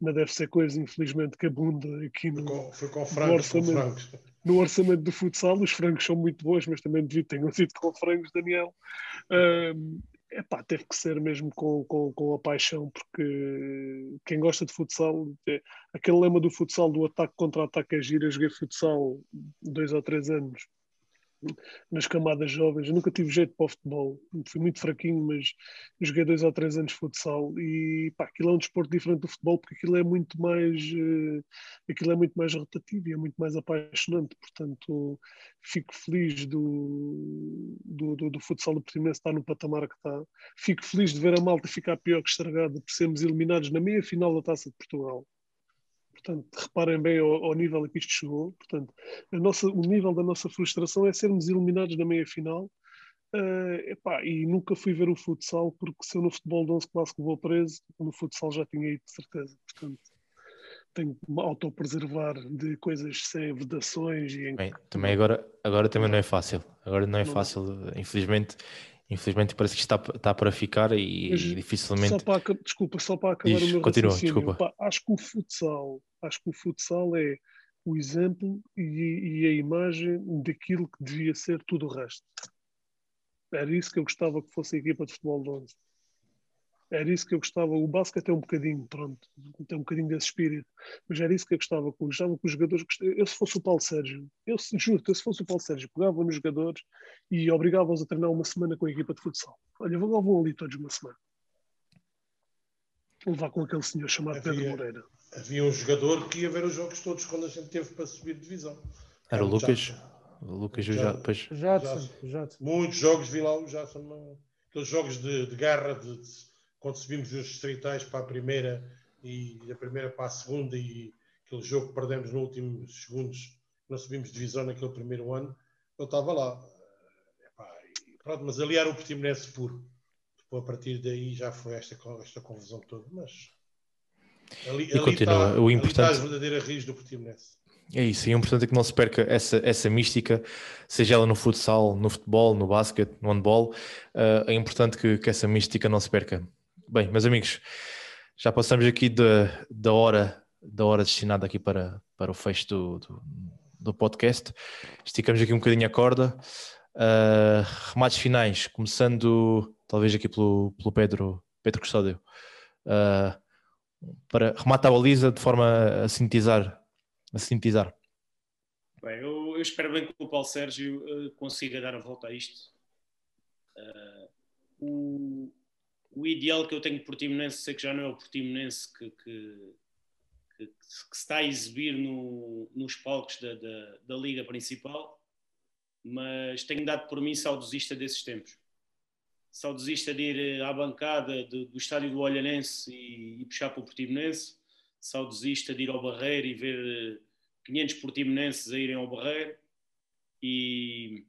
não deve ser coisa, infelizmente, que abunda aqui no, foi com, foi com frangos, no, orçamento, no orçamento do futsal. Os frangos são muito bons, mas também devido tenham sido com frangos, Daniel. Um, epá, teve que ser mesmo com, com, com a paixão, porque quem gosta de futsal, é, aquele lema do futsal do ataque contra ataque é giro. Eu joguei futsal dois ou três anos nas camadas jovens. Eu nunca tive jeito para o futebol, fui muito fraquinho, mas joguei dois ou três anos de futsal e pá, aquilo é um desporto diferente do futebol porque aquilo é muito mais uh, aquilo é muito mais rotativo e é muito mais apaixonante. Portanto, fico feliz do, do, do, do futsal do Portimonense estar no patamar que está. Fico feliz de ver a malta ficar pior que estragada por sermos eliminados na meia final da Taça de Portugal. Portanto, reparem bem ao, ao, nível a que isto chegou. Portanto, nossa, o nível da nossa frustração é sermos eliminados na meia-final. Uh, e nunca fui ver o futsal, porque se eu no futebol de 11 clássico vou preso, no futsal já tinha ido, de certeza. Portanto, tenho que me autopreservar de coisas sem vedações. E em... Bem, também agora, agora também não é fácil. Agora não é fácil, infelizmente. Infelizmente parece que está, está para ficar e, e dificilmente. Só para, desculpa, só para acabar Diz, o meu continua, desculpa. Pá, acho que o futsal, acho que o futsal é o exemplo e, e, a imagem daquilo que devia ser tudo o resto. Era isso que eu gostava que fosse a equipa de futebol de 11. Era isso que eu gostava. O basquete é um bocadinho, pronto, tem um bocadinho desse espírito, mas era isso que eu gostava. Eu gostava que os jogadores. Eu, se fosse o Paulo Sérgio, eu juro, eu, se fosse o Paulo Sérgio, pegava nos jogadores e obrigava-os a treinar uma semana com a equipa de futsal. Olha, vão, vão ali todos uma semana. Vou levar com aquele senhor chamado havia, Pedro Moreira. Havia um jogador que ia ver os jogos todos quando a gente teve para subir de divisão. Era o Lucas. O Lucas já, já, depois... Jadson, Jadson. Muitos jogos vi lá o Jadson. Aqueles jogos de, de guerra, de, de quando subimos os distritais para a primeira e da primeira para a segunda e aquele jogo que perdemos nos últimos segundos, não subimos divisão naquele primeiro ano, eu estava lá. Epá, pronto, mas ali era o Portimonense puro. depois a partir daí já foi esta, esta confusão toda, mas ali, e ali continua. Está, o importante... Está a verdadeira raiz do Portimonense. É isso, e o importante é que não se perca essa, essa mística, seja ela no futsal, no futebol, no basquete, no handball, uh, é importante que, que, essa mística não se perca. Bem, meus amigos, já passamos aqui da, da, hora, da hora destinada aqui para, para o fecho do, do, do podcast. Esticamos aqui um bocadinho a corda. Uh, remates finais, começando talvez aqui pelo, pelo Pedro, Pedro Custódio. Uh, para remata a baliza de forma a sintetizar a sintetizar? Bem, eu, eu, espero bem que o Paulo Sérgio uh, consiga dar a volta a isto. O, ideal que eu tenho de Portimonense, sei que já não é o Portimonense que, que, que, que se está a exibir no, nos palcos da, da, da, Liga Principal, mas tenho dado por mim saudosista desses tempos. Saudosista de ir à bancada do, do estádio do Olhanense e, e puxar para o Portimonense saudosista de ir ao Barreiro e ver 500 eh, portimonenses a irem ao Barreiro e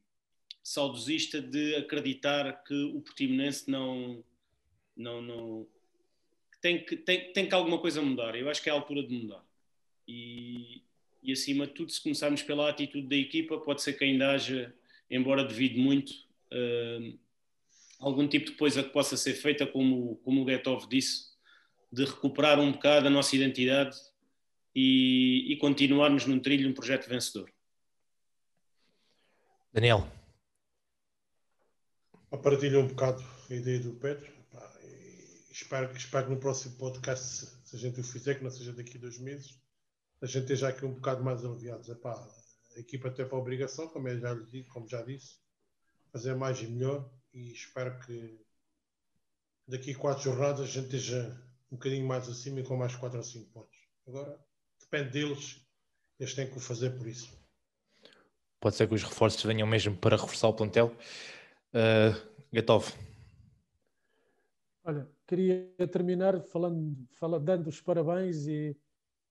saudosista de acreditar que o portimonense não, não, não tem, que, tem, tem que alguma coisa mudar. Eu acho que é a altura de mudar. E, e acima de tudo, se começarmos pela atitude da equipa, pode ser que ainda haja, embora devido muito, uh, algum tipo de coisa que possa ser feita, como, como o Getov disse, de recuperar um bocado a nossa identidade e, e continuarmos num trilho, um projeto vencedor. Daniel. Partilho um bocado a ideia do Pedro. Espero, espero que no próximo podcast, se, a gente o fizer, que não seja daqui a dois meses, a gente esteja aqui um bocado mais aliviados. Epá, a equipa tem para a obrigação, como, eu já, como já disse, fazer mais e melhor. E espero que daqui a quatro jornadas a gente esteja um bocadinho mais acima e com mais 4 ou 5 pontos. Agora, depende deles, eles têm que o fazer por isso. Pode ser que os reforços venham mesmo para reforçar o plantel. Uh, Gatov. Olha, queria terminar falando, falando dando os parabéns e,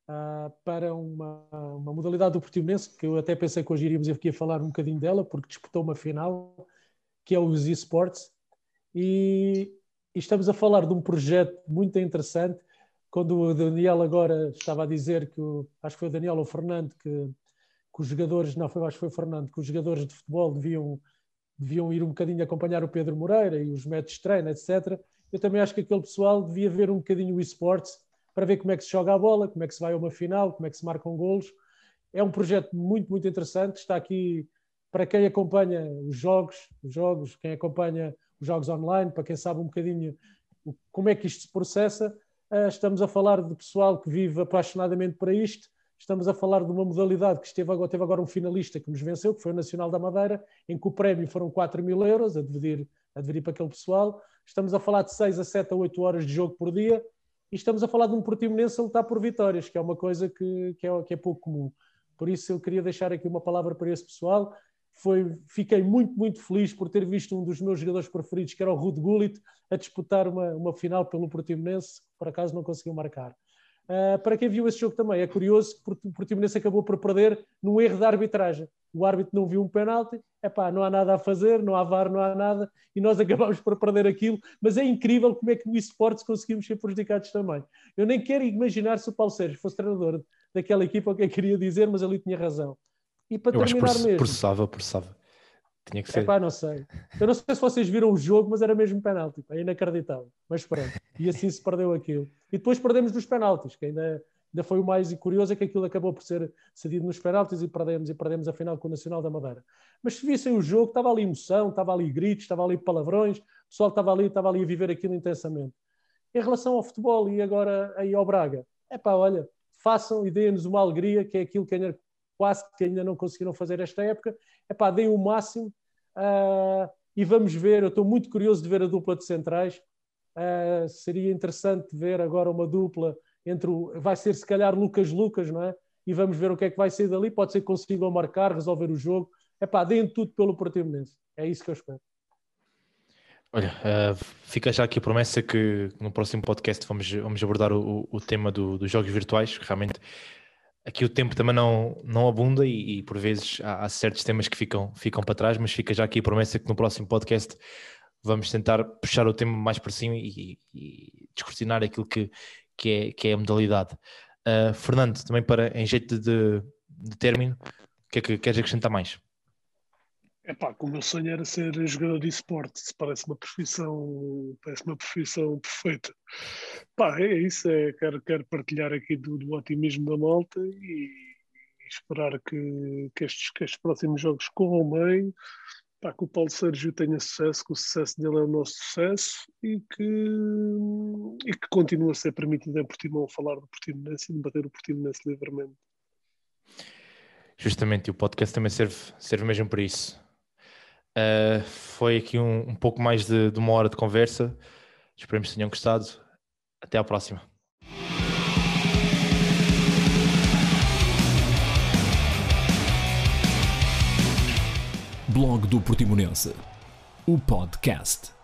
uh, para uma, uma modalidade do Portimonense, que eu até pensei que hoje iríamos aqui falar um bocadinho dela, porque disputou uma final, que é os eSports, e e estamos a falar de um projeto muito interessante. Quando o Daniel agora estava a dizer que, o, acho que foi o Daniel ou o Fernando, que, que, os jogadores, não foi, acho que foi o Fernando, que os jogadores de futebol deviam, deviam ir um bocadinho acompanhar o Pedro Moreira e os métodos de treino, etc. Eu também acho que aquele pessoal devia ver um bocadinho o esportes para ver como é que se joga a bola, como é que se vai a uma final, como é que se marcam golos. É um projeto muito, muito interessante. Está aqui para quem acompanha os jogos, os jogos, quem acompanha os jogos online, para quem sabe um bocadinho como é que isto se processa. Uh, estamos a falar de pessoal que vive apaixonadamente para isto. Estamos a falar de uma modalidade que esteve agora, teve agora um finalista que nos venceu, que foi o Nacional da Madeira, em que o prémio foram 4 mil euros a dividir, a dividir para aquele pessoal. Estamos a falar de 6 a 7 a 8 horas de jogo por dia e estamos a falar de um Portimonense a lutar por vitórias, que é uma coisa que, que, é, que é pouco comum. Por isso eu queria deixar aqui uma palavra para esse pessoal foi, fiquei muito, muito feliz por ter visto um dos meus jogadores preferidos, que era o Rude Gullit, a disputar uma, uma final pelo Portimonense, que por acaso não conseguiu marcar. Uh, para quem viu esse jogo também, é curioso que o Portimonense acabou por perder num erro da arbitragem. O árbitro não viu um penalti, epá, não há nada a fazer, não há VAR, não há nada, e nós acabamos por perder aquilo. Mas é incrível como é que no esportes conseguimos ser prejudicados também. Eu nem quero imaginar se o Paulo Sérgio fosse treinador daquela equipa, o que é que queria dizer, mas ali tinha razão. E para eu terminar acho mesmo. Processava, processava. Tinha que ser. Epá, não sei. Eu não sei se vocês viram o jogo, mas era mesmo penalti. É inacreditável. Mas pronto. E assim se perdeu aquilo. E depois perdemos nos penaltis, que ainda, ainda foi o mais curioso, é que aquilo acabou por ser cedido nos penaltis e perdemos, e perdemos a final com o Nacional da Madeira. Mas se vissem o jogo, estava ali emoção, estava ali gritos, estava ali palavrões, o pessoal estava ali, estava ali a viver aquilo intensamente. Em relação ao futebol e agora aí ao Braga, é pá, olha, façam e deem-nos uma alegria, que é aquilo que quase que ainda não conseguiram fazer esta época. Epá, deem o máximo uh, e vamos ver. Eu estou muito curioso de ver a dupla de centrais. Uh, seria interessante ver agora uma dupla entre o. Vai ser se calhar Lucas Lucas, não é? E vamos ver o que é que vai sair dali. Pode ser que consigam marcar, resolver o jogo. Epá, deem tudo pelo Portimonense. É isso que eu espero. Olha, uh, fica já aqui a promessa que no próximo podcast vamos, vamos abordar o, o tema do, dos jogos virtuais, que realmente aqui o tempo também não, não abunda e, e por vezes há, há, certos temas que ficam, ficam para trás, mas fica já aqui a promessa que no próximo podcast vamos tentar puxar o tema mais para cima e, e descortinar aquilo que, que, é, que é a modalidade. Uh, Fernando, também para em jeito de, de término, o que é que queres acrescentar mais? É pá, como meu sonho era ser jogador de esporte, parece uma profissão, parece uma profissão perfeita. Pá, é isso, é, quero, quero partilhar aqui do, do otimismo da malta e, e esperar que, que, estes, que estes próximos jogos corram bem, pá, que o Paulo Sérgio tenha sucesso, que o sucesso dele é o nosso sucesso e que, e que continue a ser permitido em Portimão falar do Portimonense e debater o Portimonense livremente. Justamente, e o podcast também serve, serve mesmo para isso. Uh, foi aqui um, um pouco mais de, de uma hora de conversa. Esperemos que tenham gostado. Até à próxima. Blog do Portimonense, o podcast.